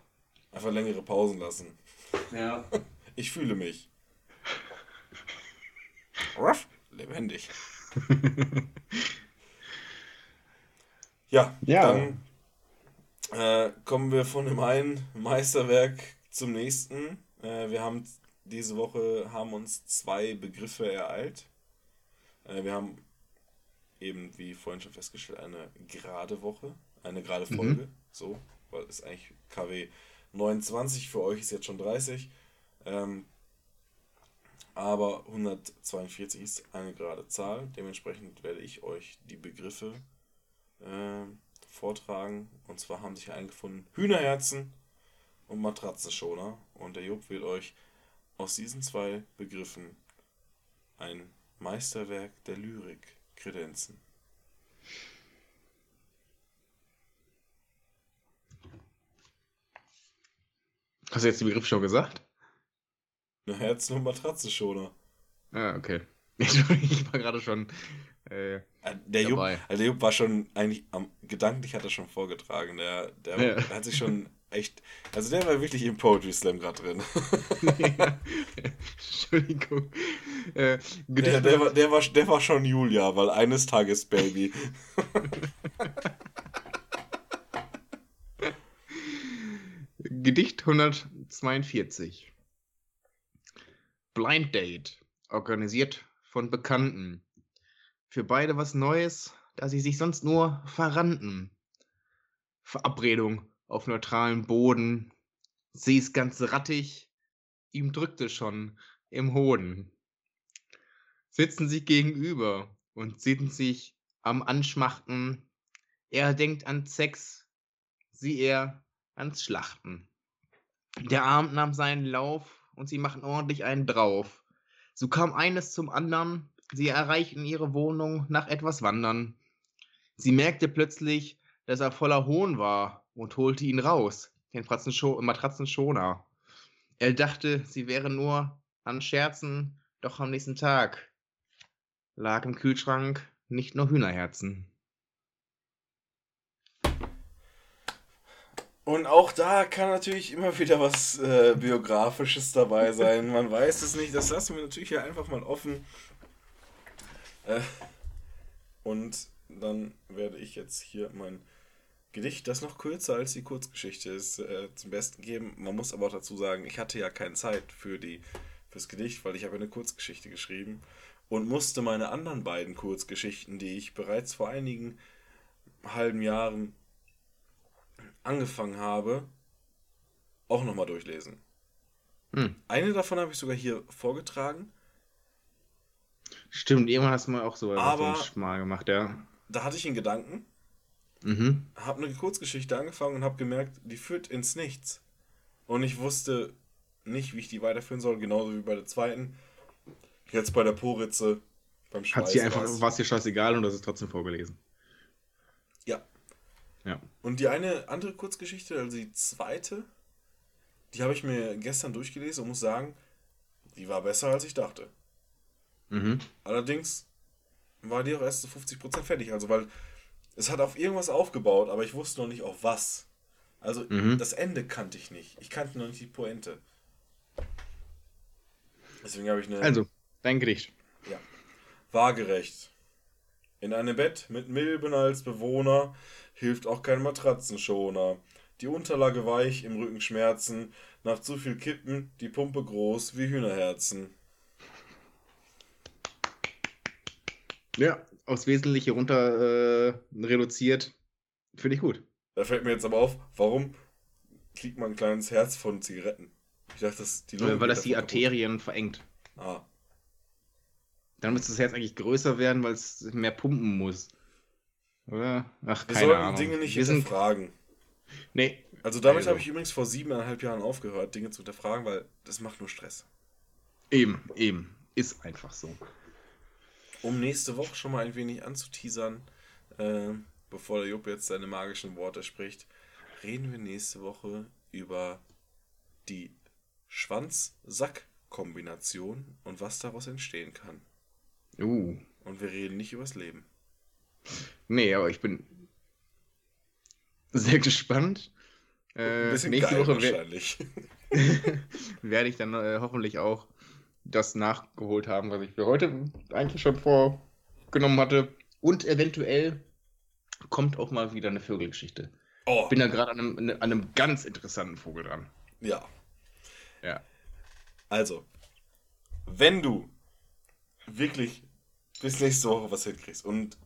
S2: Einfach längere Pausen lassen.
S3: Ja.
S2: Ich fühle mich. Ruff, lebendig. Ja,
S3: Ja.
S2: dann äh, kommen wir von dem einen Meisterwerk zum nächsten. Äh, wir haben diese Woche haben uns zwei Begriffe ereilt. Äh, wir haben eben, wie vorhin schon festgestellt, eine gerade Woche, eine gerade
S3: Mhm.
S2: Folge. So, weil es eigentlich KW 29, für euch ist jetzt schon 30. Ähm, aber 142 ist eine gerade Zahl. Dementsprechend werde ich euch die Begriffe ähm, vortragen. Und zwar haben sich eingefunden Hühnerherzen und Matratzenschoner. Und der Job wird euch aus diesen zwei Begriffen ein Meisterwerk der Lyrik kredenzen.
S3: Hast du jetzt den Begriff schon gesagt?
S2: Hühnerherzen und Matratzenschoner.
S3: Ah, okay. Ich war gerade schon. Äh,
S2: Äh, Der Jupp,
S3: Dabei.
S2: also der Jupp war schon eigentlich am, gedanklich hat er schon vorgetragen. Der, der
S3: Ja.
S2: hat sich schon echt. Also der war wirklich im Poetry Slam gerade drin.
S3: Entschuldigung. Äh,
S2: Der, der, war, der, war, der war schon Julia, weil eines Tages Baby.
S3: Gedicht 142. Blind Date, organisiert von Bekannten. Für beide was Neues, da sie sich sonst nur verrannten. Verabredung auf neutralem Boden. Sie ist ganz rattig, ihm drückte schon im Hoden. Sitzen sich gegenüber und sind sich am Anschmachten. Er denkt an Sex, sie er ans Schlachten. Der Abend nahm seinen Lauf und sie machen ordentlich einen drauf. So kam eines zum anderen, sie erreichten ihre Wohnung nach etwas Wandern. Sie merkte plötzlich, dass er voller Hohn war und holte ihn raus, den Matratzenscho- Matratzenschoner. Er dachte, sie wäre nur an Scherzen, doch am nächsten Tag lag im Kühlschrank nicht nur Hühnerherzen.
S2: Und auch da kann natürlich immer wieder was äh, Biografisches dabei sein. Man weiß es nicht. Das lassen wir natürlich hier einfach mal offen. Äh, und dann werde ich jetzt hier mein Gedicht, das noch kürzer als die Kurzgeschichte ist, äh, zum Besten geben. Man muss aber auch dazu sagen, ich hatte ja keine Zeit für die fürs Gedicht, weil ich habe eine Kurzgeschichte geschrieben und musste meine anderen beiden Kurzgeschichten, die ich bereits vor einigen halben Jahren angefangen habe, auch nochmal durchlesen.
S3: Hm.
S2: Eine davon habe ich sogar hier vorgetragen.
S3: Stimmt, irgendwann hast du mal auch so so mal gemacht, ja.
S2: Da hatte ich einen Gedanken,
S3: Mhm.
S2: habe eine Kurzgeschichte angefangen und habe gemerkt, die führt ins Nichts. Und ich wusste nicht, wie ich die weiterführen soll, genauso wie bei der zweiten. Jetzt bei der Poritze, beim
S3: Hat sie einfach, war es dir scheißegal und das ist trotzdem vorgelesen.
S2: Ja.
S3: Ja.
S2: Und die eine andere Kurzgeschichte, also die zweite, die habe ich mir gestern durchgelesen und muss sagen, die war besser als ich dachte.
S3: Mhm.
S2: Allerdings war die auch erst zu 50% fertig. Also, weil es hat auf irgendwas aufgebaut, aber ich wusste noch nicht auf was. Also,
S3: Mhm.
S2: das Ende kannte ich nicht. Ich kannte noch nicht die Pointe. Deswegen habe ich eine
S3: Also, dein Gedicht.
S2: waagerecht. In einem Bett mit Milben als Bewohner hilft auch kein Matratzenschoner. Die Unterlage weich, im Rücken Schmerzen, nach zu viel Kippen, die Pumpe groß wie Hühnerherzen.
S3: Ja, aufs Wesentliche runter äh, reduziert. Finde ich gut.
S2: Da fällt mir jetzt aber auf, warum kriegt man ein kleines Herz von Zigaretten? Ich dachte, das die Lunge
S3: weil das die
S2: davon kaputt.
S3: Arterien verengt.
S2: Ah,
S3: Dann müsste das Herz eigentlich größer werden, weil es mehr pumpen muss. Oder? Ach,
S2: wir
S3: keine
S2: sollten
S3: Ahnung.
S2: Dinge nicht
S3: Wir sind,
S2: hinterfragen.
S3: nee,
S2: Also damit
S3: Also.
S2: habe ich übrigens vor siebeneinhalb Jahren aufgehört, Dinge zu hinterfragen, weil das macht nur Stress.
S3: eben, eben. Ist einfach so.
S2: Um nächste Woche schon mal ein wenig anzuteasern, äh, bevor der Jupp jetzt seine magischen Worte spricht, reden wir nächste Woche über die Schwanz-Sack-Kombination und was daraus entstehen kann.
S3: Uh.
S2: Und wir reden nicht übers Leben.
S3: Nee, aber ich bin sehr gespannt. Äh,
S2: bisschen
S3: nächste Woche
S2: wahrscheinlich.
S3: werde ich dann äh, hoffentlich auch das nachgeholt haben, was ich für heute eigentlich schon vorgenommen hatte. Und eventuell kommt auch mal wieder eine Vögelgeschichte.
S2: Oh,
S3: Ich bin da gerade an einem, an einem ganz interessanten Vogel dran.
S2: ja.
S3: Ja.
S2: Also, wenn du wirklich bis nächste Woche was hinkriegst und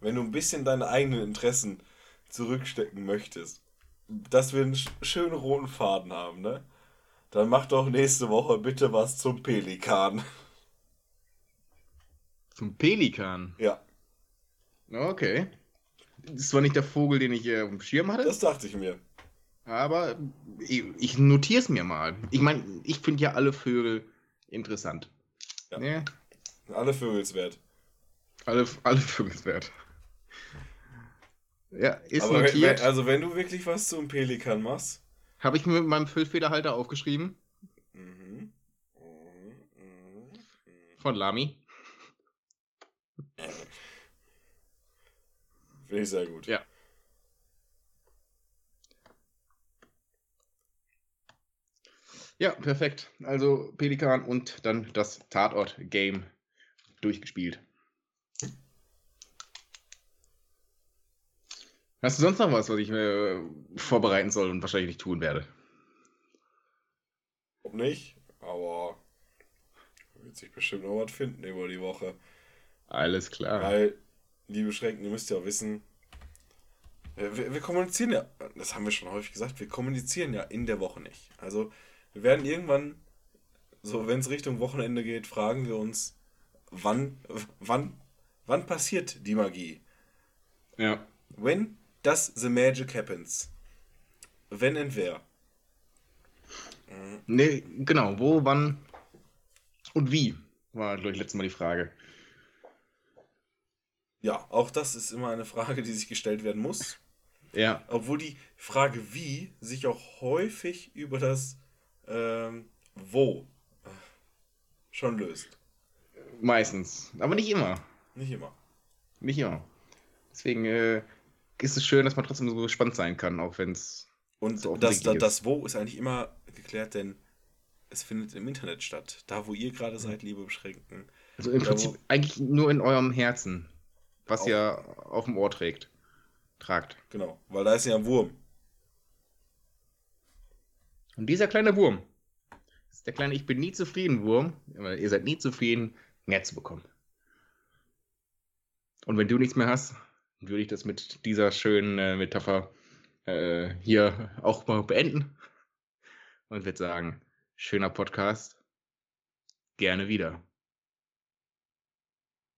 S2: wenn du ein bisschen deine eigenen Interessen zurückstecken möchtest, dass wir einen sch- schönen roten Faden haben, ne? Dann mach doch nächste Woche bitte was zum Pelikan.
S3: Zum Pelikan.
S2: Ja,
S3: Okay. Das war nicht der Vogel, den ich äh, auf dem Schirm hatte,
S2: das dachte ich mir.
S3: aber ich, ich notiere es mir mal. Ich meine, ich finde ja alle Vögel interessant.
S2: Ja.
S3: Ne?
S2: Alle Vögelswert.
S3: Alle, alle Vögelswert. Ja, ist
S2: Aber
S3: notiert.
S2: wenn, also wenn du wirklich was zum Pelikan machst.
S3: Habe ich mir mit meinem Füllfederhalter aufgeschrieben.
S2: Mhm. mhm.
S3: Von Lami.
S2: Finde ich sehr gut.
S3: Ja. Ja, perfekt. Also Pelikan und dann das Tatort-Game durchgespielt. Hast du sonst noch was, was ich mir vorbereiten soll und wahrscheinlich nicht tun werde?
S2: Ob nicht, aber wird sich bestimmt noch was finden über die Woche.
S3: Alles klar.
S2: Weil, liebe Schrecken, ihr müsst ja wissen, wir, wir wir kommunizieren ja, das haben wir schon häufig gesagt, wir kommunizieren ja in der Woche nicht. Also, wir werden irgendwann, so wenn es Richtung Wochenende geht, fragen wir uns, wann, wann, wann passiert die Magie?
S3: Ja.
S2: When does the magic happens? Wenn and wer?
S3: Nee, genau. Wo, wann und wie? War, glaube ich, letztes Mal die Frage.
S2: Ja, auch das ist immer eine Frage, die sich gestellt werden muss.
S3: Ja.
S2: Obwohl die Frage wie sich auch häufig über das ähm, wo äh, schon löst.
S3: Meistens. Aber nicht immer.
S2: Nicht immer.
S3: Nicht immer. Deswegen äh, ist es schön, dass man trotzdem so gespannt sein kann, auch wenn es.
S2: Und
S3: So
S2: das, das, das Wo ist eigentlich immer geklärt, denn es findet im Internet statt. Da, wo ihr gerade seid, liebe Beschränkten.
S3: Also im
S2: Da,
S3: Prinzip eigentlich nur in eurem Herzen, was
S2: Auch-
S3: ihr auf dem Ohr trägt. Tragt.
S2: Genau, weil da ist ja ein Wurm.
S3: Und dieser kleine Wurm ist der kleine Ich bin nie zufrieden Wurm, aber ihr seid nie zufrieden, mehr zu bekommen. Und wenn du nichts mehr hast, würde ich das mit dieser schönen äh, Metapher äh, hier auch mal beenden und würde sagen, schöner Podcast, gerne wieder.